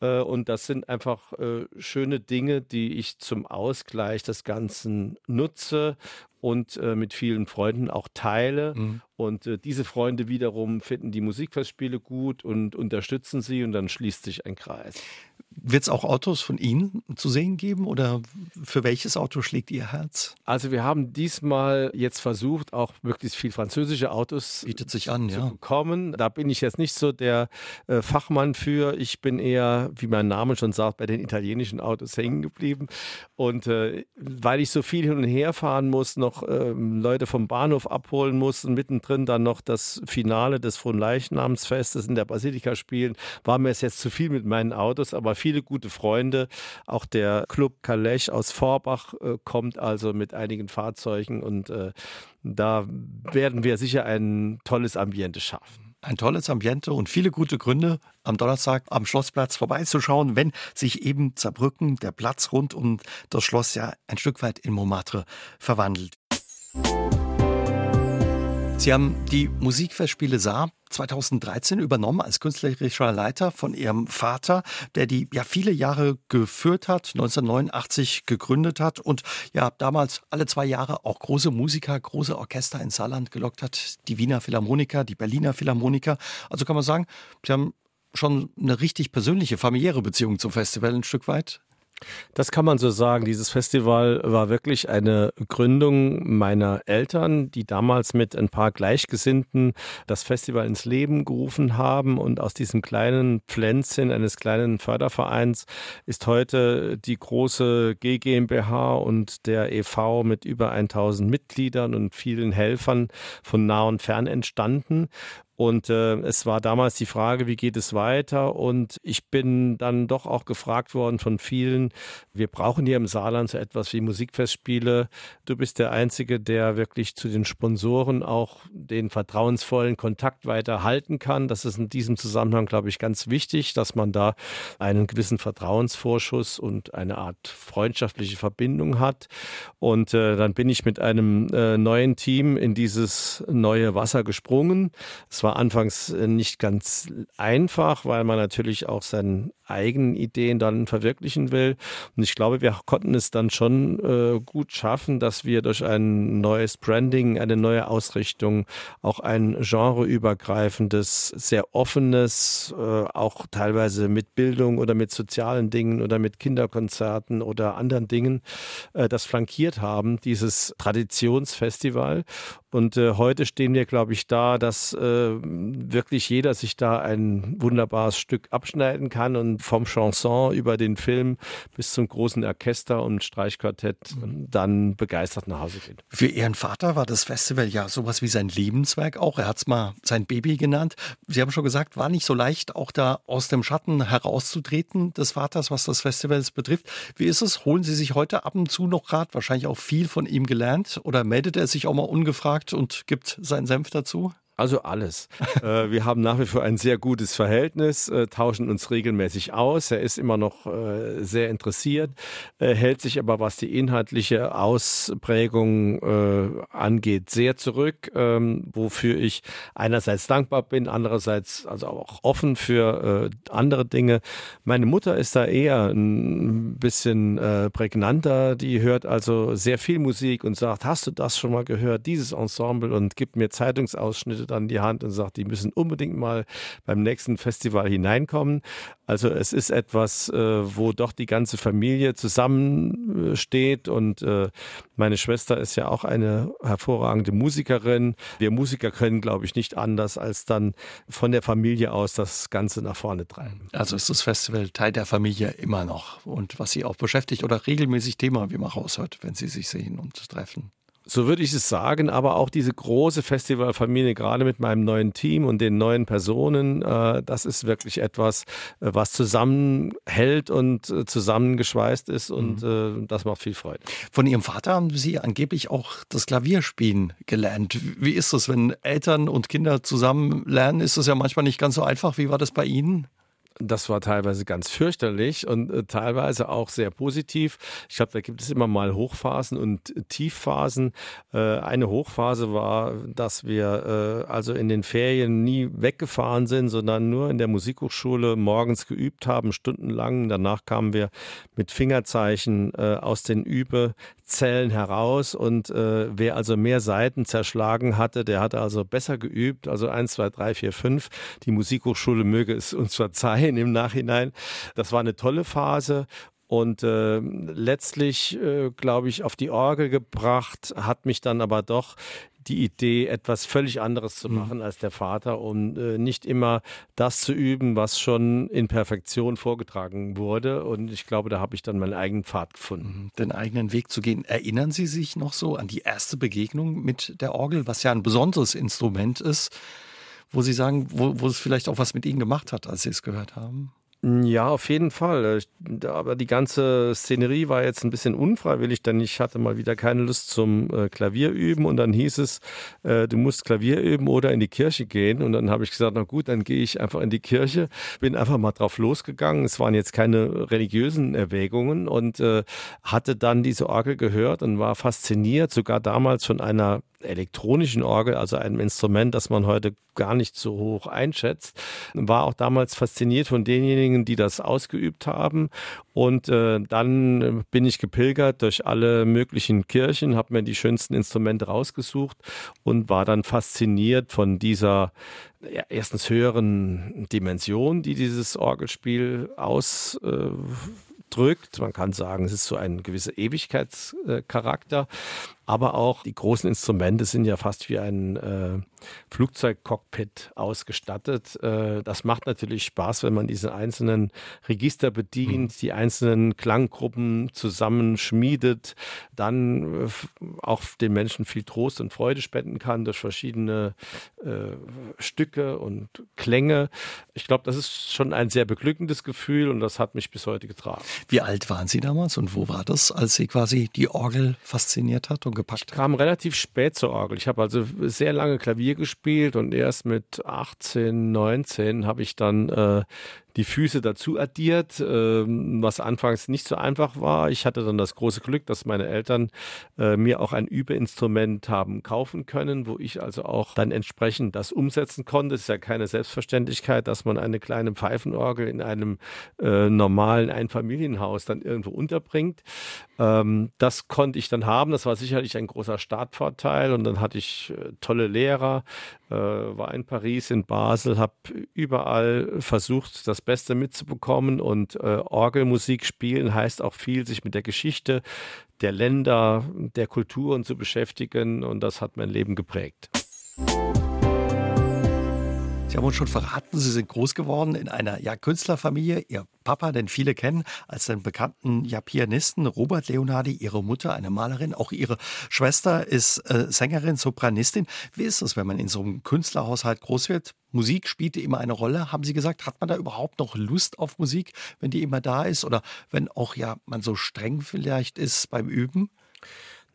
Äh, und das sind einfach äh, schöne Dinge, die ich zum Ausgleich des Ganzen nutze und äh, mit vielen Freunden auch teile. Mhm. Und diese Freunde wiederum finden die Musikfestspiele gut und unterstützen sie und dann schließt sich ein Kreis. Wird es auch Autos von Ihnen zu sehen geben oder für welches Auto schlägt Ihr Herz? Also wir haben diesmal jetzt versucht, auch möglichst viel französische Autos Bietet sich an, zu ja. bekommen. Da bin ich jetzt nicht so der äh, Fachmann für. Ich bin eher, wie mein Name schon sagt, bei den italienischen Autos hängen geblieben. Und äh, weil ich so viel hin und her fahren muss, noch äh, Leute vom Bahnhof abholen muss und mittendrin dann noch das Finale des Fronleichnamsfestes in der Basilika spielen, war mir es jetzt zu viel mit meinen Autos, aber viel viele gute Freunde. Auch der Club Calais aus Vorbach äh, kommt also mit einigen Fahrzeugen und äh, da werden wir sicher ein tolles Ambiente schaffen ein tolles Ambiente und viele gute Gründe, am Donnerstag am Schlossplatz vorbeizuschauen, wenn sich eben Zerbrücken, der Platz rund um das Schloss ja ein Stück weit in Montmartre verwandelt. Sie haben die Musikfestspiele Saar 2013 übernommen als künstlerischer Leiter von Ihrem Vater, der die ja viele Jahre geführt hat, 1989 gegründet hat und ja damals alle zwei Jahre auch große Musiker, große Orchester ins Saarland gelockt hat, die Wiener Philharmoniker, die Berliner Philharmoniker. Also kann man sagen, Sie haben schon eine richtig persönliche, familiäre Beziehung zum Festival ein Stück weit. Das kann man so sagen. Dieses Festival war wirklich eine Gründung meiner Eltern, die damals mit ein paar Gleichgesinnten das Festival ins Leben gerufen haben. Und aus diesem kleinen Pflänzchen eines kleinen Fördervereins ist heute die große GmbH und der EV mit über 1000 Mitgliedern und vielen Helfern von nah und fern entstanden. Und äh, es war damals die Frage, wie geht es weiter? Und ich bin dann doch auch gefragt worden von vielen, wir brauchen hier im Saarland so etwas wie Musikfestspiele. Du bist der Einzige, der wirklich zu den Sponsoren auch den vertrauensvollen Kontakt weiter halten kann. Das ist in diesem Zusammenhang, glaube ich, ganz wichtig, dass man da einen gewissen Vertrauensvorschuss und eine Art freundschaftliche Verbindung hat. Und äh, dann bin ich mit einem äh, neuen Team in dieses neue Wasser gesprungen. Es war anfangs äh, nicht ganz einfach, weil man natürlich auch seinen eigenen Ideen dann verwirklichen will. Und ich glaube, wir konnten es dann schon äh, gut schaffen, dass wir durch ein neues Branding, eine neue Ausrichtung, auch ein genreübergreifendes, sehr offenes, äh, auch teilweise mit Bildung oder mit sozialen Dingen oder mit Kinderkonzerten oder anderen Dingen, äh, das flankiert haben, dieses Traditionsfestival. Und äh, heute stehen wir, glaube ich, da, dass äh, wirklich jeder sich da ein wunderbares Stück abschneiden kann und vom Chanson über den Film bis zum großen Orchester und Streichquartett dann begeistert nach Hause geht. Für Ihren Vater war das Festival ja sowas wie sein Lebenswerk auch. Er hat es mal sein Baby genannt. Sie haben schon gesagt, war nicht so leicht, auch da aus dem Schatten herauszutreten des Vaters, was das Festival betrifft. Wie ist es? Holen Sie sich heute ab und zu noch gerade wahrscheinlich auch viel von ihm gelernt oder meldet er sich auch mal ungefragt? gefragt und gibt seinen Senf dazu? Also alles. äh, wir haben nach wie vor ein sehr gutes Verhältnis, äh, tauschen uns regelmäßig aus. Er ist immer noch äh, sehr interessiert, äh, hält sich aber, was die inhaltliche Ausprägung äh, angeht, sehr zurück, ähm, wofür ich einerseits dankbar bin, andererseits also auch offen für äh, andere Dinge. Meine Mutter ist da eher ein bisschen prägnanter. Die hört also sehr viel Musik und sagt, hast du das schon mal gehört, dieses Ensemble und gibt mir Zeitungsausschnitte dann die Hand und sagt, die müssen unbedingt mal beim nächsten Festival hineinkommen. Also es ist etwas, äh, wo doch die ganze Familie zusammensteht und äh, meine Schwester ist ja auch eine hervorragende Musikerin. Wir Musiker können, glaube ich, nicht anders, als dann von der Familie aus das Ganze nach vorne treiben. Also ist das Festival Teil der Familie immer noch und was Sie auch beschäftigt oder regelmäßig Thema, wie man raushört, wenn Sie sich sehen und treffen. So würde ich es sagen, aber auch diese große Festivalfamilie, gerade mit meinem neuen Team und den neuen Personen, äh, das ist wirklich etwas, äh, was zusammenhält und äh, zusammengeschweißt ist und mhm. äh, das macht viel Freude. Von Ihrem Vater haben Sie angeblich auch das Klavierspielen gelernt. Wie ist das, wenn Eltern und Kinder zusammen lernen? Ist das ja manchmal nicht ganz so einfach. Wie war das bei Ihnen? Das war teilweise ganz fürchterlich und äh, teilweise auch sehr positiv. Ich glaube, da gibt es immer mal Hochphasen und Tiefphasen. Äh, eine Hochphase war, dass wir äh, also in den Ferien nie weggefahren sind, sondern nur in der Musikhochschule morgens geübt haben, stundenlang. Danach kamen wir mit Fingerzeichen äh, aus den Übezellen heraus und äh, wer also mehr Seiten zerschlagen hatte, der hatte also besser geübt. Also eins, zwei, drei, vier, fünf. Die Musikhochschule möge es uns verzeihen sehen im Nachhinein. Das war eine tolle Phase. Und äh, letztlich, äh, glaube ich, auf die Orgel gebracht, hat mich dann aber doch die Idee, etwas völlig anderes zu mhm. machen mhm. als der Vater, um äh, nicht immer das zu üben, was schon in Perfektion vorgetragen wurde. Und ich glaube, da habe ich dann meinen eigenen Pfad gefunden. Mhm. Den eigenen Weg zu gehen. Erinnern Sie sich noch so an die erste Begegnung mit der Orgel, was ja ein besonderes Instrument ist? Wo Sie sagen, wo, wo es vielleicht auch was mit Ihnen gemacht hat, als Sie es gehört haben? Ja, auf jeden Fall. Aber die ganze Szenerie war jetzt ein bisschen unfreiwillig, denn ich hatte mal wieder keine Lust zum äh, Klavier üben und dann hieß es, äh, du musst Klavier üben oder in die Kirche gehen. Und dann habe ich gesagt, na gut, dann gehe ich einfach in die Kirche. Bin einfach mal drauf losgegangen. Es waren jetzt keine religiösen Erwägungen und äh, hatte dann diese Orgel gehört und war fasziniert, sogar damals von einer elektronischen Orgel, also einem Instrument, das man heute gar nicht so hoch einschätzt. War auch damals fasziniert von denjenigen, die das ausgeübt haben. Und äh, dann bin ich gepilgert durch alle möglichen Kirchen, habe mir die schönsten Instrumente rausgesucht und war dann fasziniert von dieser ja, erstens höheren Dimension, die dieses Orgelspiel aus äh, drückt. Man kann sagen, es ist so ein gewisser Ewigkeitscharakter. Aber auch die großen Instrumente sind ja fast wie ein äh, Flugzeugcockpit ausgestattet. Äh, das macht natürlich Spaß, wenn man diese einzelnen Register bedient, mhm. die einzelnen Klanggruppen zusammenschmiedet, dann äh, auch den Menschen viel Trost und Freude spenden kann durch verschiedene äh, Stücke und Klänge. Ich glaube, das ist schon ein sehr beglückendes Gefühl und das hat mich bis heute getragen. Wie alt waren Sie damals und wo war das, als Sie quasi die Orgel fasziniert hat und gepackt? Ich kam relativ spät zur Orgel. Ich habe also sehr lange Klavier gespielt und erst mit 18, 19 habe ich dann äh, die Füße dazu addiert, ähm, was anfangs nicht so einfach war. Ich hatte dann das große Glück, dass meine Eltern äh, mir auch ein Übeinstrument haben kaufen können, wo ich also auch dann entsprechend das umsetzen konnte. Es ist ja keine Selbstverständlichkeit, dass man eine kleine Pfeifenorgel in einem äh, normalen Einfamilienhaus dann irgendwo unterbringt. Ähm, das konnte ich dann haben. Das war sicherlich ein großer Startvorteil. Und dann hatte ich äh, tolle Lehrer, war in Paris, in Basel, habe überall versucht, das Beste mitzubekommen. Und äh, Orgelmusik spielen heißt auch viel, sich mit der Geschichte der Länder, der Kulturen zu beschäftigen. Und das hat mein Leben geprägt. Sie haben uns schon verraten, Sie sind groß geworden in einer ja, Künstlerfamilie. Ihr Papa, den viele kennen, als den bekannten ja, Pianisten Robert Leonardi, Ihre Mutter, eine Malerin, auch Ihre Schwester ist äh, Sängerin, Sopranistin. Wie ist es, wenn man in so einem Künstlerhaushalt groß wird? Musik spielte immer eine Rolle. Haben Sie gesagt, hat man da überhaupt noch Lust auf Musik, wenn die immer da ist? Oder wenn auch ja man so streng vielleicht ist beim Üben?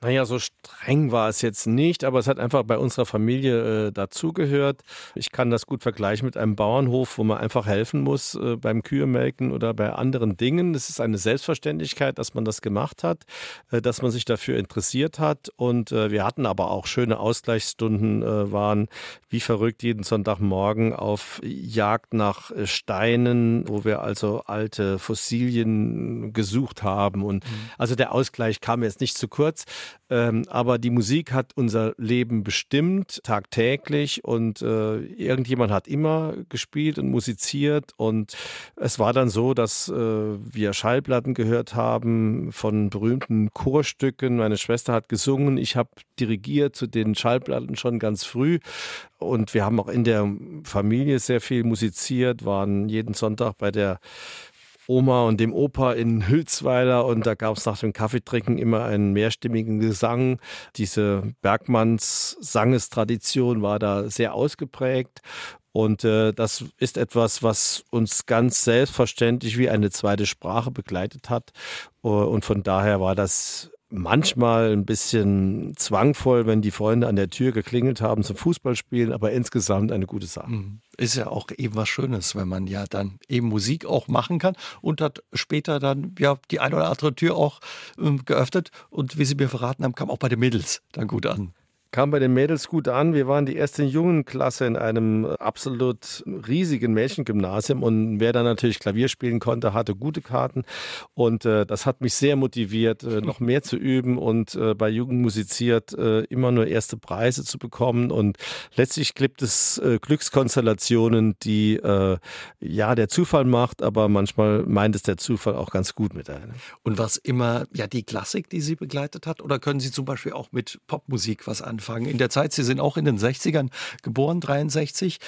Naja, so streng war es jetzt nicht, aber es hat einfach bei unserer Familie äh, dazugehört. Ich kann das gut vergleichen mit einem Bauernhof, wo man einfach helfen muss äh, beim Kühemelken oder bei anderen Dingen. Es ist eine Selbstverständlichkeit, dass man das gemacht hat, äh, dass man sich dafür interessiert hat. Und äh, wir hatten aber auch schöne Ausgleichsstunden, äh, waren wie verrückt jeden Sonntagmorgen auf Jagd nach äh, Steinen, wo wir also alte Fossilien gesucht haben. Und mhm. also der Ausgleich kam jetzt nicht zu kurz. Ähm, aber die Musik hat unser Leben bestimmt, tagtäglich. Und äh, irgendjemand hat immer gespielt und musiziert. Und es war dann so, dass äh, wir Schallplatten gehört haben von berühmten Chorstücken. Meine Schwester hat gesungen. Ich habe dirigiert zu den Schallplatten schon ganz früh. Und wir haben auch in der Familie sehr viel musiziert, waren jeden Sonntag bei der Oma und dem Opa in Hülsweiler und da gab es nach dem Kaffeetrinken immer einen mehrstimmigen Gesang. Diese Bergmanns-Sangestradition war da sehr ausgeprägt und äh, das ist etwas, was uns ganz selbstverständlich wie eine zweite Sprache begleitet hat. Und von daher war das manchmal ein bisschen zwangvoll, wenn die Freunde an der Tür geklingelt haben zum Fußballspielen, aber insgesamt eine gute Sache. Mhm. Ist ja auch eben was Schönes, wenn man ja dann eben Musik auch machen kann und hat später dann ja die eine oder andere Tür auch ähm, geöffnet und wie Sie mir verraten haben, kam auch bei den Mädels dann gut an kam bei den Mädels gut an. Wir waren die erste Jungenklasse in einem absolut riesigen Mädchengymnasium und wer da natürlich Klavier spielen konnte, hatte gute Karten und äh, das hat mich sehr motiviert, äh, noch mehr zu üben und äh, bei Jugend musiziert äh, immer nur erste Preise zu bekommen und letztlich gibt es äh, Glückskonstellationen, die äh, ja der Zufall macht, aber manchmal meint es der Zufall auch ganz gut mit einem. Und was immer ja die Klassik, die Sie begleitet hat oder können Sie zum Beispiel auch mit Popmusik was anfangen? Anfangen. In der Zeit, Sie sind auch in den 60ern geboren, 63.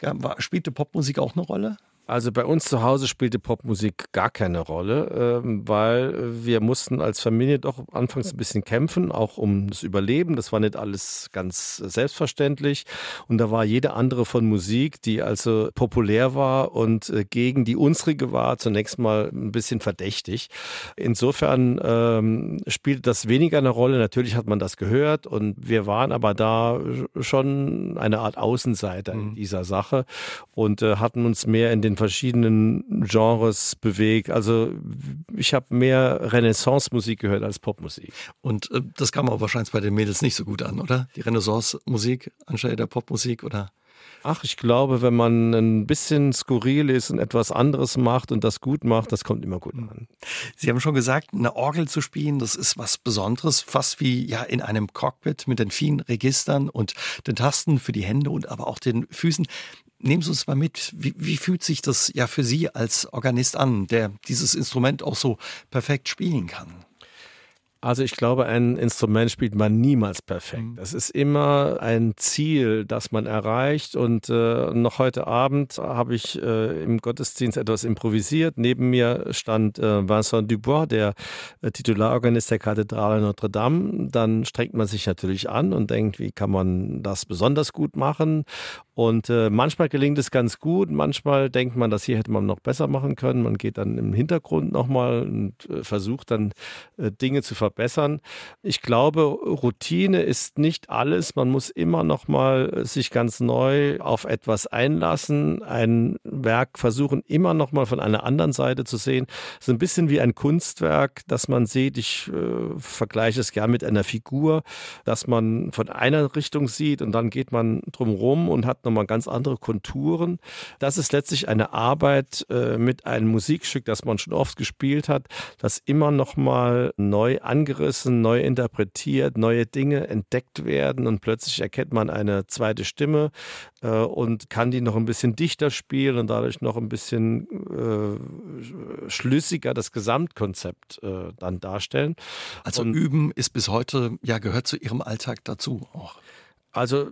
Ja, war, spielte Popmusik auch eine Rolle? Also bei uns zu Hause spielte Popmusik gar keine Rolle, ähm, weil wir mussten als Familie doch anfangs ein bisschen kämpfen, auch um das Überleben. Das war nicht alles ganz selbstverständlich. Und da war jede andere von Musik, die also populär war und äh, gegen die unsrige war, zunächst mal ein bisschen verdächtig. Insofern ähm, spielte das weniger eine Rolle. Natürlich hat man das gehört und wir waren aber da schon eine Art Außenseiter mhm. in dieser Sache und äh, hatten uns mehr in den verschiedenen Genres bewegt. Also ich habe mehr Renaissance-Musik gehört als Popmusik. Und äh, das kam auch wahrscheinlich bei den Mädels nicht so gut an, oder? Die Renaissance-Musik anstelle der Popmusik, oder? Ach, ich glaube, wenn man ein bisschen skurril ist und etwas anderes macht und das gut macht, das kommt immer gut an. Sie haben schon gesagt, eine Orgel zu spielen, das ist was Besonderes, fast wie ja in einem Cockpit mit den vielen Registern und den Tasten für die Hände und aber auch den Füßen. Nehmen Sie uns mal mit, wie, wie fühlt sich das ja für Sie als Organist an, der dieses Instrument auch so perfekt spielen kann? Also ich glaube, ein Instrument spielt man niemals perfekt. Mhm. Es ist immer ein Ziel, das man erreicht. Und äh, noch heute Abend habe ich äh, im Gottesdienst etwas improvisiert. Neben mir stand äh, Vincent Dubois, der äh, Titularorganist der Kathedrale Notre Dame. Dann strengt man sich natürlich an und denkt, wie kann man das besonders gut machen? Und äh, manchmal gelingt es ganz gut, manchmal denkt man, das hier hätte man noch besser machen können. Man geht dann im Hintergrund nochmal und äh, versucht dann Dinge zu verbessern. Ich glaube, Routine ist nicht alles. Man muss immer nochmal sich ganz neu auf etwas einlassen, ein Werk versuchen, immer nochmal von einer anderen Seite zu sehen. Es ist ein bisschen wie ein Kunstwerk, das man sieht. Ich äh, vergleiche es gern mit einer Figur, dass man von einer Richtung sieht und dann geht man drumherum und hat nochmal ganz andere Konturen. Das ist letztlich eine Arbeit äh, mit einem Musikstück, das man schon oft gespielt hat, das immer nochmal neu angerissen, neu interpretiert, neue Dinge entdeckt werden und plötzlich erkennt man eine zweite Stimme äh, und kann die noch ein bisschen dichter spielen und dadurch noch ein bisschen äh, schlüssiger das Gesamtkonzept äh, dann darstellen. Also und Üben ist bis heute, ja, gehört zu Ihrem Alltag dazu auch. Also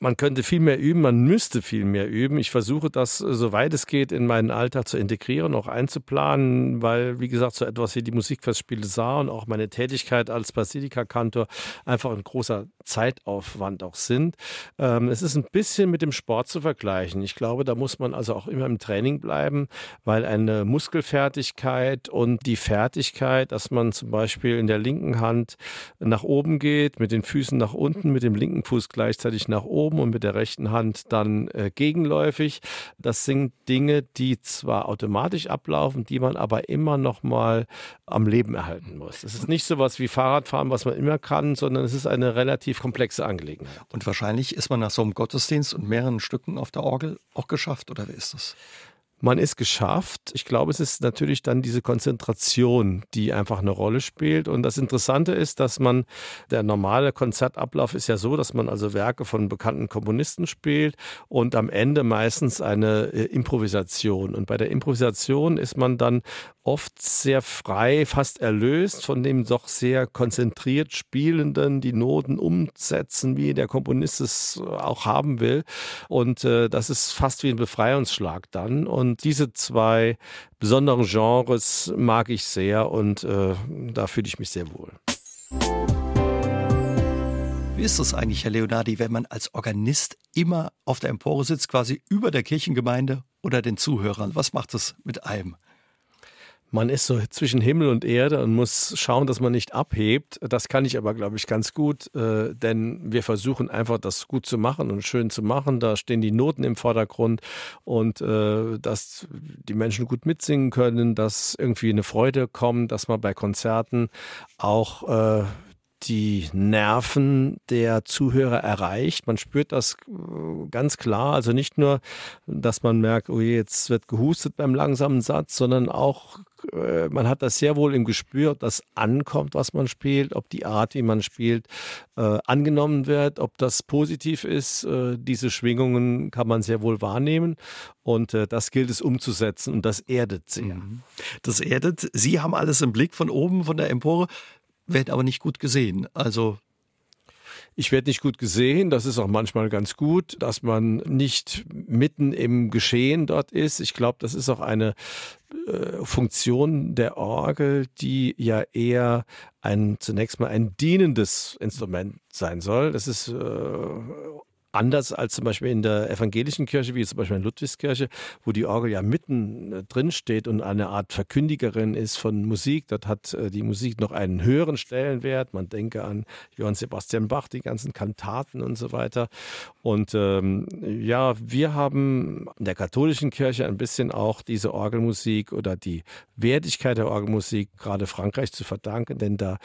man könnte viel mehr üben, man müsste viel mehr üben. Ich versuche das, äh, soweit es geht, in meinen Alltag zu integrieren, auch einzuplanen, weil, wie gesagt, so etwas wie die Musikfestspiele sah und auch meine Tätigkeit als Basilika-Kantor einfach ein großer Zeitaufwand auch sind. Ähm, es ist ein bisschen mit dem Sport zu vergleichen. Ich glaube, da muss man also auch immer im Training bleiben, weil eine Muskelfertigkeit und die Fertigkeit, dass man zum Beispiel in der linken Hand nach oben geht, mit den Füßen nach unten, mit dem linken Fuß gleichzeitig nach oben, und mit der rechten Hand dann äh, gegenläufig. Das sind Dinge, die zwar automatisch ablaufen, die man aber immer noch mal am Leben erhalten muss. Es ist nicht so was wie Fahrradfahren, was man immer kann, sondern es ist eine relativ komplexe Angelegenheit. Und wahrscheinlich ist man nach so einem Gottesdienst und mehreren Stücken auf der Orgel auch geschafft, oder wie ist das? man ist geschafft. Ich glaube, es ist natürlich dann diese Konzentration, die einfach eine Rolle spielt. Und das Interessante ist, dass man, der normale Konzertablauf ist ja so, dass man also Werke von bekannten Komponisten spielt und am Ende meistens eine äh, Improvisation. Und bei der Improvisation ist man dann oft sehr frei, fast erlöst von dem doch sehr konzentriert Spielenden, die Noten umsetzen, wie der Komponist es auch haben will. Und äh, das ist fast wie ein Befreiungsschlag dann. Und diese zwei besonderen Genres mag ich sehr und äh, da fühle ich mich sehr wohl. Wie ist das eigentlich, Herr Leonardi, wenn man als Organist immer auf der Empore sitzt, quasi über der Kirchengemeinde oder den Zuhörern? Was macht das mit einem? Man ist so zwischen Himmel und Erde und muss schauen, dass man nicht abhebt. Das kann ich aber, glaube ich, ganz gut, äh, denn wir versuchen einfach, das gut zu machen und schön zu machen. Da stehen die Noten im Vordergrund und äh, dass die Menschen gut mitsingen können, dass irgendwie eine Freude kommt, dass man bei Konzerten auch äh, die Nerven der Zuhörer erreicht. Man spürt das äh, ganz klar. Also nicht nur, dass man merkt, oh je, jetzt wird gehustet beim langsamen Satz, sondern auch, äh, man hat das sehr wohl im Gespür, ob das ankommt, was man spielt, ob die Art, wie man spielt, äh, angenommen wird, ob das positiv ist. Äh, diese Schwingungen kann man sehr wohl wahrnehmen. Und äh, das gilt es umzusetzen und das erdet sehr. Mhm. Das erdet. Sie haben alles im Blick von oben, von der Empore werde aber nicht gut gesehen. Also ich werde nicht gut gesehen. Das ist auch manchmal ganz gut, dass man nicht mitten im Geschehen dort ist. Ich glaube, das ist auch eine äh, Funktion der Orgel, die ja eher ein zunächst mal ein dienendes Instrument sein soll. Das ist äh, anders als zum Beispiel in der evangelischen Kirche, wie zum Beispiel in Ludwigskirche, wo die Orgel ja mitten äh, drin steht und eine Art Verkündigerin ist von Musik. Dort hat äh, die Musik noch einen höheren Stellenwert. Man denke an Johann Sebastian Bach, die ganzen Kantaten und so weiter. Und ähm, ja, wir haben in der katholischen Kirche ein bisschen auch diese Orgelmusik oder die Wertigkeit der Orgelmusik gerade Frankreich zu verdanken, denn da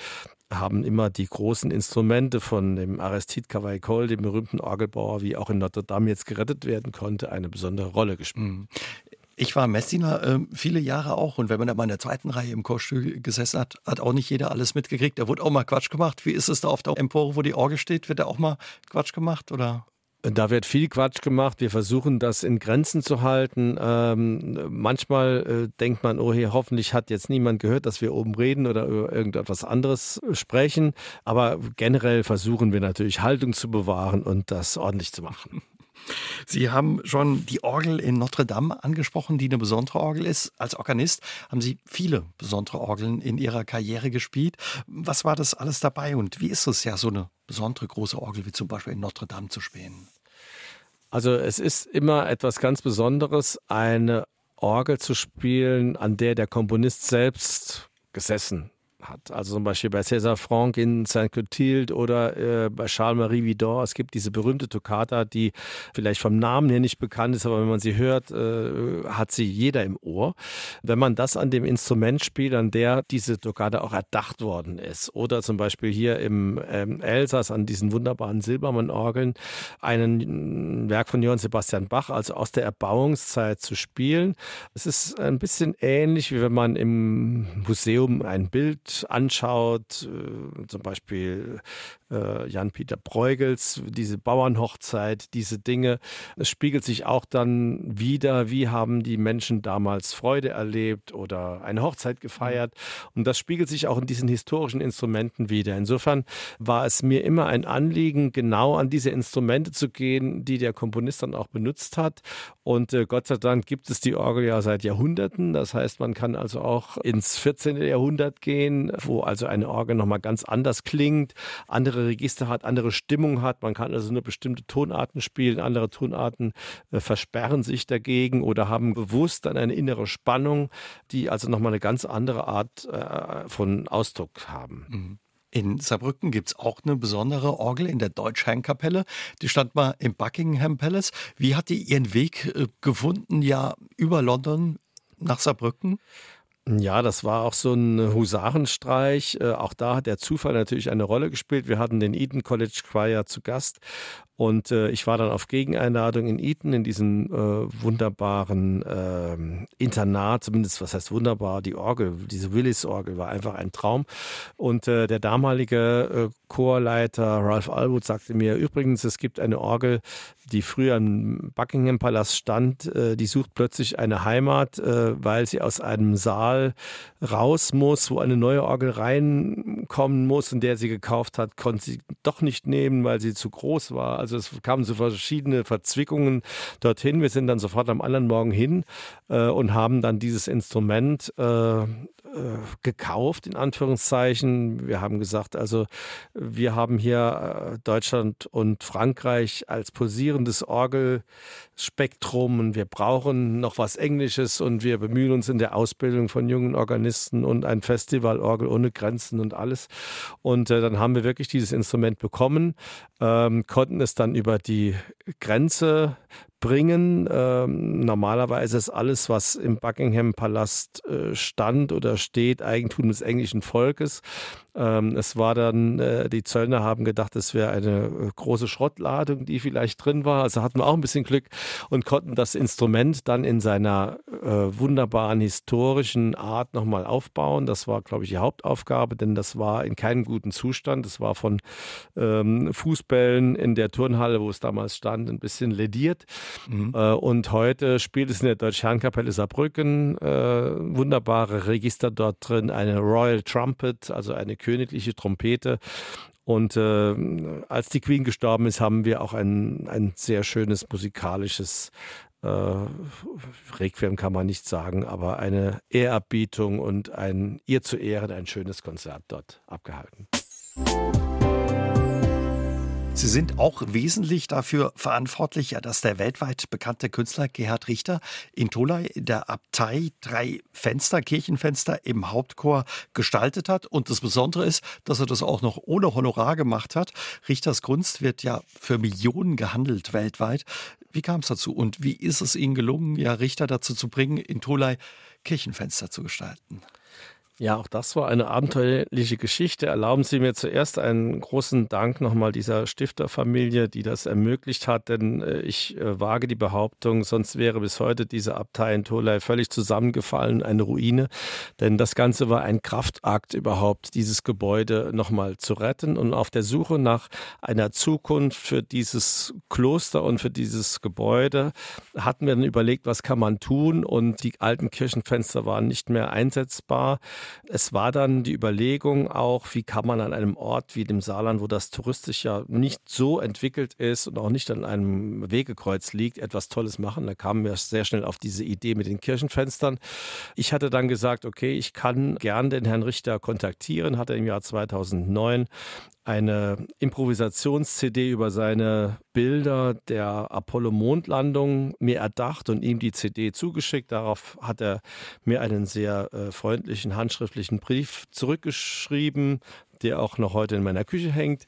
haben immer die großen Instrumente von dem Aristide Cavaillé-Coll, dem berühmten Orgelbauer, wie auch in Notre Dame jetzt gerettet werden konnte, eine besondere Rolle gespielt. Mhm. Ich war Messdiener äh, viele Jahre auch und wenn man da mal in der zweiten Reihe im Chorstuhl gesessen hat, hat auch nicht jeder alles mitgekriegt. Da wurde auch mal Quatsch gemacht. Wie ist es da auf der Empore, wo die Orgel steht? Wird da auch mal Quatsch gemacht oder? Da wird viel Quatsch gemacht. Wir versuchen das in Grenzen zu halten. Ähm, manchmal äh, denkt man, oh hey, hoffentlich hat jetzt niemand gehört, dass wir oben reden oder über irgendetwas anderes sprechen. Aber generell versuchen wir natürlich Haltung zu bewahren und das ordentlich zu machen. Sie haben schon die Orgel in Notre Dame angesprochen, die eine besondere Orgel ist. Als Organist haben Sie viele besondere Orgeln in Ihrer Karriere gespielt. Was war das alles dabei und wie ist es ja, so eine besondere große Orgel wie zum Beispiel in Notre Dame zu spielen? Also es ist immer etwas ganz Besonderes, eine Orgel zu spielen, an der der Komponist selbst gesessen hat. Also zum Beispiel bei César Franck in Saint-Clotilde oder äh, bei Charles-Marie Vidor. Es gibt diese berühmte Toccata, die vielleicht vom Namen her nicht bekannt ist, aber wenn man sie hört, äh, hat sie jeder im Ohr. Wenn man das an dem Instrument spielt, an der diese Toccata auch erdacht worden ist. Oder zum Beispiel hier im ähm, Elsass an diesen wunderbaren Silbermann-Orgeln, ein Werk von Johann Sebastian Bach, also aus der Erbauungszeit zu spielen. Es ist ein bisschen ähnlich, wie wenn man im Museum ein Bild anschaut, äh, zum Beispiel äh, Jan-Peter Bruegels, diese Bauernhochzeit, diese Dinge. Es spiegelt sich auch dann wieder, wie haben die Menschen damals Freude erlebt oder eine Hochzeit gefeiert. Und das spiegelt sich auch in diesen historischen Instrumenten wieder. Insofern war es mir immer ein Anliegen, genau an diese Instrumente zu gehen, die der Komponist dann auch benutzt hat. Und äh, Gott sei Dank gibt es die Orgel ja seit Jahrhunderten. Das heißt, man kann also auch ins 14. Jahrhundert gehen, wo also eine Orgel nochmal ganz anders klingt, andere Register hat, andere Stimmung hat. Man kann also nur bestimmte Tonarten spielen, andere Tonarten äh, versperren sich dagegen oder haben bewusst dann eine innere Spannung, die also nochmal eine ganz andere Art äh, von Ausdruck haben. Mhm. In Saarbrücken gibt es auch eine besondere Orgel in der Deutschherrnkapelle. Die stand mal im Buckingham Palace. Wie hat die ihren Weg äh, gefunden, ja, über London nach Saarbrücken? Ja, das war auch so ein Husarenstreich. Äh, auch da hat der Zufall natürlich eine Rolle gespielt. Wir hatten den Eden College Choir zu Gast und äh, ich war dann auf Gegeneinladung in Eton, in diesem äh, wunderbaren äh, Internat, zumindest was heißt wunderbar, die Orgel, diese Willis-Orgel war einfach ein Traum. Und äh, der damalige äh, Chorleiter Ralph Alwood sagte mir, übrigens, es gibt eine Orgel, die früher im Buckingham Palast stand, äh, die sucht plötzlich eine Heimat, weil sie aus einem Saal raus muss, wo eine neue Orgel reinkommen muss, in der sie gekauft hat, konnte sie doch nicht nehmen, weil sie zu groß war. Also es kamen so verschiedene Verzwickungen dorthin. Wir sind dann sofort am anderen Morgen hin äh, und haben dann dieses Instrument äh, äh, gekauft, in Anführungszeichen. Wir haben gesagt, also wir haben hier äh, Deutschland und Frankreich als posierendes Orgelspektrum und wir brauchen noch was Englisches und wir bemühen uns in der Ausbildung von jungen Organisten und ein Festivalorgel ohne Grenzen und alles. Und äh, dann haben wir wirklich dieses Instrument bekommen, ähm, konnten es dann über die Grenze bringen. Ähm, normalerweise ist alles, was im Buckingham Palast äh, stand oder steht, Eigentum des englischen Volkes. Ähm, es war dann, äh, die Zöllner haben gedacht, es wäre eine äh, große Schrottladung, die vielleicht drin war. Also hatten wir auch ein bisschen Glück und konnten das Instrument dann in seiner äh, wunderbaren historischen Art nochmal aufbauen. Das war, glaube ich, die Hauptaufgabe, denn das war in keinem guten Zustand. Es war von ähm, Fußbällen in der Turnhalle, wo es damals stand, ein bisschen lediert. Mhm. Äh, und heute spielt es in der Deutsch-Herrenkapelle Saarbrücken. Äh, wunderbare Register dort drin, eine Royal Trumpet, also eine königliche Trompete. Und äh, als die Queen gestorben ist, haben wir auch ein, ein sehr schönes musikalisches äh, Requiem kann man nicht sagen, aber eine Ehrerbietung und ein ihr zu Ehren ein schönes Konzert dort abgehalten. Sie sind auch wesentlich dafür verantwortlich, dass der weltweit bekannte Künstler Gerhard Richter in Tolai der Abtei drei Fenster, Kirchenfenster im Hauptchor gestaltet hat. Und das Besondere ist, dass er das auch noch ohne Honorar gemacht hat. Richters Kunst wird ja für Millionen gehandelt weltweit. Wie kam es dazu und wie ist es Ihnen gelungen, ja, Richter dazu zu bringen, in Tolai Kirchenfenster zu gestalten? Ja, auch das war eine abenteuerliche Geschichte. Erlauben Sie mir zuerst einen großen Dank nochmal dieser Stifterfamilie, die das ermöglicht hat, denn äh, ich äh, wage die Behauptung, sonst wäre bis heute diese Abtei in Tolai völlig zusammengefallen, eine Ruine. Denn das Ganze war ein Kraftakt überhaupt, dieses Gebäude nochmal zu retten und auf der Suche nach einer Zukunft für dieses Kloster und für dieses Gebäude hatten wir dann überlegt, was kann man tun und die alten Kirchenfenster waren nicht mehr einsetzbar. Es war dann die Überlegung auch, wie kann man an einem Ort wie dem Saarland, wo das touristisch ja nicht so entwickelt ist und auch nicht an einem Wegekreuz liegt, etwas Tolles machen. Da kamen wir sehr schnell auf diese Idee mit den Kirchenfenstern. Ich hatte dann gesagt, okay, ich kann gern den Herrn Richter kontaktieren, hatte im Jahr 2009 eine Improvisations-CD über seine Bilder der Apollo-Mondlandung mir erdacht und ihm die CD zugeschickt. Darauf hat er mir einen sehr äh, freundlichen handschriftlichen Brief zurückgeschrieben, der auch noch heute in meiner Küche hängt.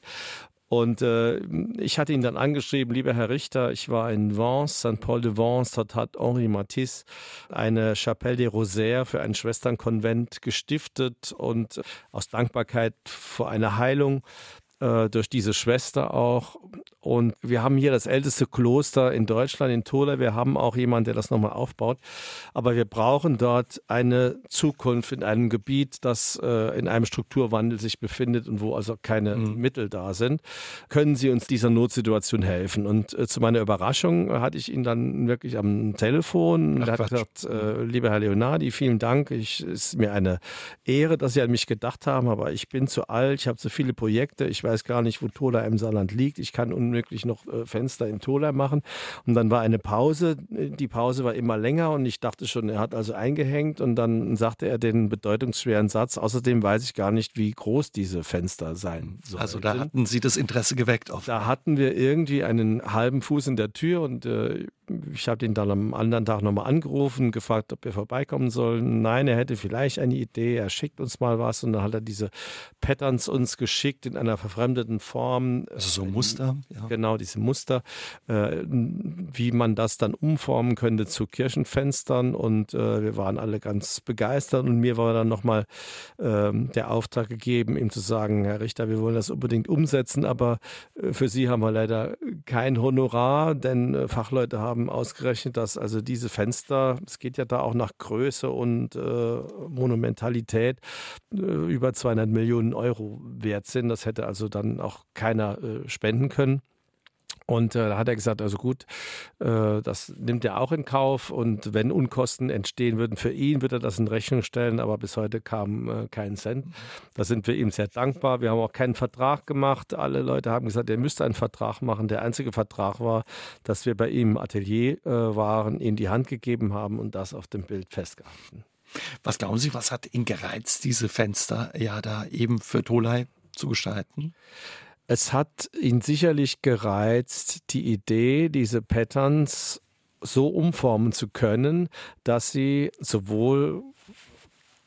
Und äh, ich hatte ihn dann angeschrieben, lieber Herr Richter, ich war in Vence, St. Paul de Vence, dort hat Henri Matisse eine Chapelle des Rosaires für einen Schwesternkonvent gestiftet und aus Dankbarkeit vor einer Heilung äh, durch diese Schwester auch. Und wir haben hier das älteste Kloster in Deutschland, in Tola. Wir haben auch jemanden, der das nochmal aufbaut. Aber wir brauchen dort eine Zukunft in einem Gebiet, das äh, in einem Strukturwandel sich befindet und wo also keine mhm. Mittel da sind. Können Sie uns dieser Notsituation helfen? Und äh, zu meiner Überraschung hatte ich ihn dann wirklich am Telefon. Ach, er hat gesagt, äh, lieber Herr Leonardi, vielen Dank. Es ist mir eine Ehre, dass Sie an mich gedacht haben, aber ich bin zu alt, ich habe zu viele Projekte, ich weiß gar nicht, wo Tola im Saarland liegt. Ich kann unmöglich noch äh, Fenster in Tola machen. Und dann war eine Pause. Die Pause war immer länger und ich dachte schon, er hat also eingehängt und dann sagte er den bedeutungsschweren Satz. Außerdem weiß ich gar nicht, wie groß diese Fenster sein sollen. Also da hatten Sie das Interesse geweckt. Auf da hatten wir irgendwie einen halben Fuß in der Tür und äh, ich habe ihn dann am anderen Tag nochmal angerufen, gefragt, ob wir vorbeikommen sollen. Nein, er hätte vielleicht eine Idee, er schickt uns mal was und dann hat er diese Patterns uns geschickt in einer verfremdeten Form. Also so Muster? Ja. Genau, diese Muster, äh, wie man das dann umformen könnte zu Kirchenfenstern und äh, wir waren alle ganz begeistert und mir war dann nochmal äh, der Auftrag gegeben, ihm zu sagen, Herr Richter, wir wollen das unbedingt umsetzen, aber äh, für Sie haben wir leider kein Honorar, denn Fachleute haben haben ausgerechnet, dass also diese Fenster, es geht ja da auch nach Größe und äh, Monumentalität, äh, über 200 Millionen Euro wert sind. Das hätte also dann auch keiner äh, spenden können. Und äh, da hat er gesagt, also gut, äh, das nimmt er auch in Kauf und wenn Unkosten entstehen würden für ihn, würde er das in Rechnung stellen, aber bis heute kam äh, kein Cent. Da sind wir ihm sehr dankbar. Wir haben auch keinen Vertrag gemacht. Alle Leute haben gesagt, er müsste einen Vertrag machen. Der einzige Vertrag war, dass wir bei ihm im Atelier äh, waren, ihm die Hand gegeben haben und das auf dem Bild festgehalten. Was glauben Sie, was hat ihn gereizt, diese Fenster ja da eben für Tolai zu gestalten? Es hat ihn sicherlich gereizt, die Idee, diese Patterns so umformen zu können, dass sie sowohl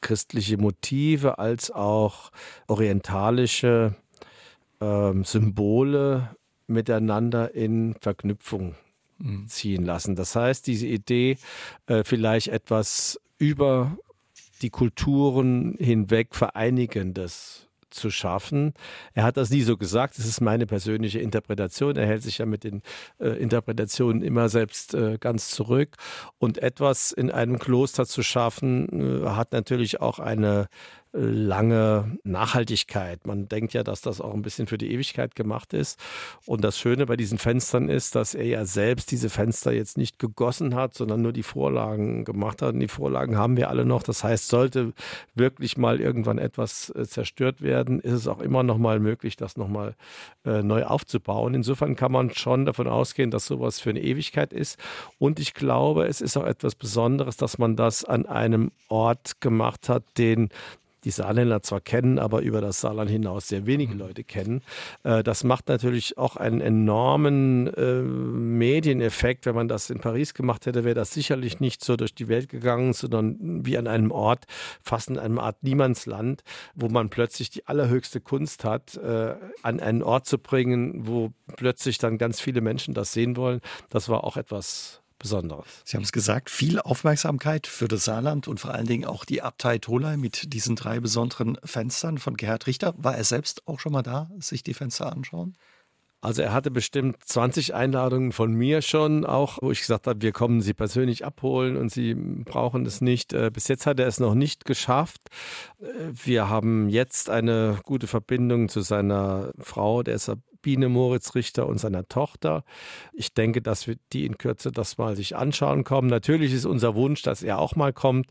christliche Motive als auch orientalische äh, Symbole miteinander in Verknüpfung mhm. ziehen lassen. Das heißt, diese Idee, äh, vielleicht etwas über die Kulturen hinweg Vereinigendes zu schaffen. Er hat das nie so gesagt, das ist meine persönliche Interpretation. Er hält sich ja mit den äh, Interpretationen immer selbst äh, ganz zurück. Und etwas in einem Kloster zu schaffen, äh, hat natürlich auch eine lange Nachhaltigkeit. Man denkt ja, dass das auch ein bisschen für die Ewigkeit gemacht ist. Und das Schöne bei diesen Fenstern ist, dass er ja selbst diese Fenster jetzt nicht gegossen hat, sondern nur die Vorlagen gemacht hat. Und die Vorlagen haben wir alle noch. Das heißt, sollte wirklich mal irgendwann etwas äh, zerstört werden, ist es auch immer noch mal möglich, das noch mal äh, neu aufzubauen. Insofern kann man schon davon ausgehen, dass sowas für eine Ewigkeit ist. Und ich glaube, es ist auch etwas Besonderes, dass man das an einem Ort gemacht hat, den die Saarländer zwar kennen, aber über das Saarland hinaus sehr wenige mhm. Leute kennen. Äh, das macht natürlich auch einen enormen äh, Medieneffekt. Wenn man das in Paris gemacht hätte, wäre das sicherlich nicht so durch die Welt gegangen, sondern wie an einem Ort, fast in einem Art Niemandsland, wo man plötzlich die allerhöchste Kunst hat, äh, an einen Ort zu bringen, wo plötzlich dann ganz viele Menschen das sehen wollen. Das war auch etwas Besonderes. Sie haben es gesagt, viel Aufmerksamkeit für das Saarland und vor allen Dingen auch die Abtei Tolai mit diesen drei besonderen Fenstern von Gerhard Richter. War er selbst auch schon mal da, sich die Fenster anschauen? Also er hatte bestimmt 20 Einladungen von mir schon, auch wo ich gesagt habe, wir kommen Sie persönlich abholen und Sie brauchen es nicht. Äh, bis jetzt hat er es noch nicht geschafft. Äh, wir haben jetzt eine gute Verbindung zu seiner Frau, der ist Biene Moritz Richter und seiner Tochter. Ich denke, dass wir die in Kürze das mal sich anschauen kommen. Natürlich ist unser Wunsch, dass er auch mal kommt.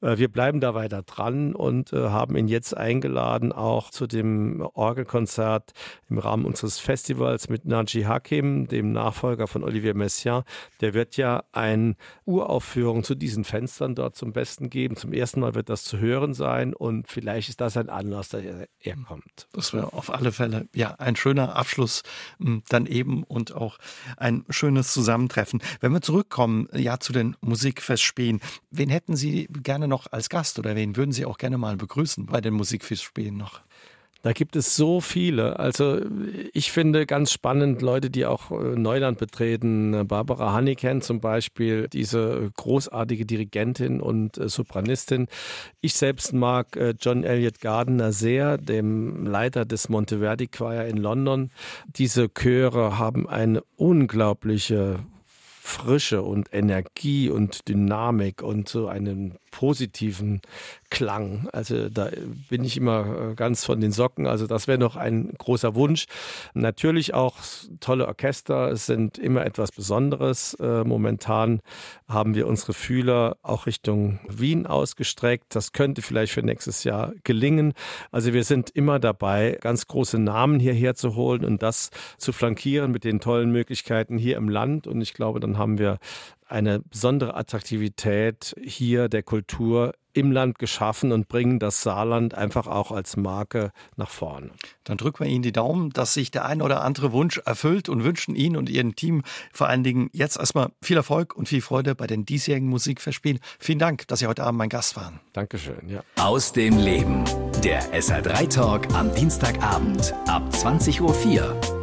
Äh, wir bleiben da weiter dran und äh, haben ihn jetzt eingeladen, auch zu dem Orgelkonzert im Rahmen unseres Festivals mit Naji Hakim, dem Nachfolger von Olivier Messiaen. Der wird ja eine Uraufführung zu diesen Fenstern dort zum Besten geben. Zum ersten Mal wird das zu hören sein und vielleicht ist das ein Anlass, dass er kommt. Das wäre auf alle Fälle ja ein schöner Abschluss Abschluss hm, dann eben und auch ein schönes Zusammentreffen. Wenn wir zurückkommen, ja, zu den Musikfestspielen, wen hätten Sie gerne noch als Gast oder wen würden Sie auch gerne mal begrüßen bei den Musikfestspielen noch? Da gibt es so viele. Also ich finde ganz spannend Leute, die auch äh, Neuland betreten. Barbara Hanniken zum Beispiel, diese großartige Dirigentin und äh, Sopranistin. Ich selbst mag äh, John Elliott Gardner sehr, dem Leiter des Monteverdi Choir in London. Diese Chöre haben eine unglaubliche Frische und Energie und Dynamik und so einen positiven Klang. Also da bin ich immer äh, ganz von den Socken. Also das wäre noch ein großer Wunsch. Natürlich auch tolle Orchester. Es sind immer etwas Besonderes. Äh, momentan haben wir unsere Fühler auch Richtung Wien ausgestreckt. Das könnte vielleicht für nächstes Jahr gelingen. Also wir sind immer dabei, ganz große Namen hierher zu holen und das zu flankieren mit den tollen Möglichkeiten hier im Land. Und ich glaube, dann haben wir eine besondere Attraktivität hier der Kultur im Land geschaffen und bringen das Saarland einfach auch als Marke nach vorne. Dann drücken wir Ihnen die Daumen, dass sich der ein oder andere Wunsch erfüllt und wünschen Ihnen und Ihrem Team vor allen Dingen jetzt erstmal viel Erfolg und viel Freude bei den diesjährigen Musikverspielen. Vielen Dank, dass Sie heute Abend mein Gast waren. Dankeschön, ja. Aus dem Leben. Der SR3 Talk am Dienstagabend ab 20.04 Uhr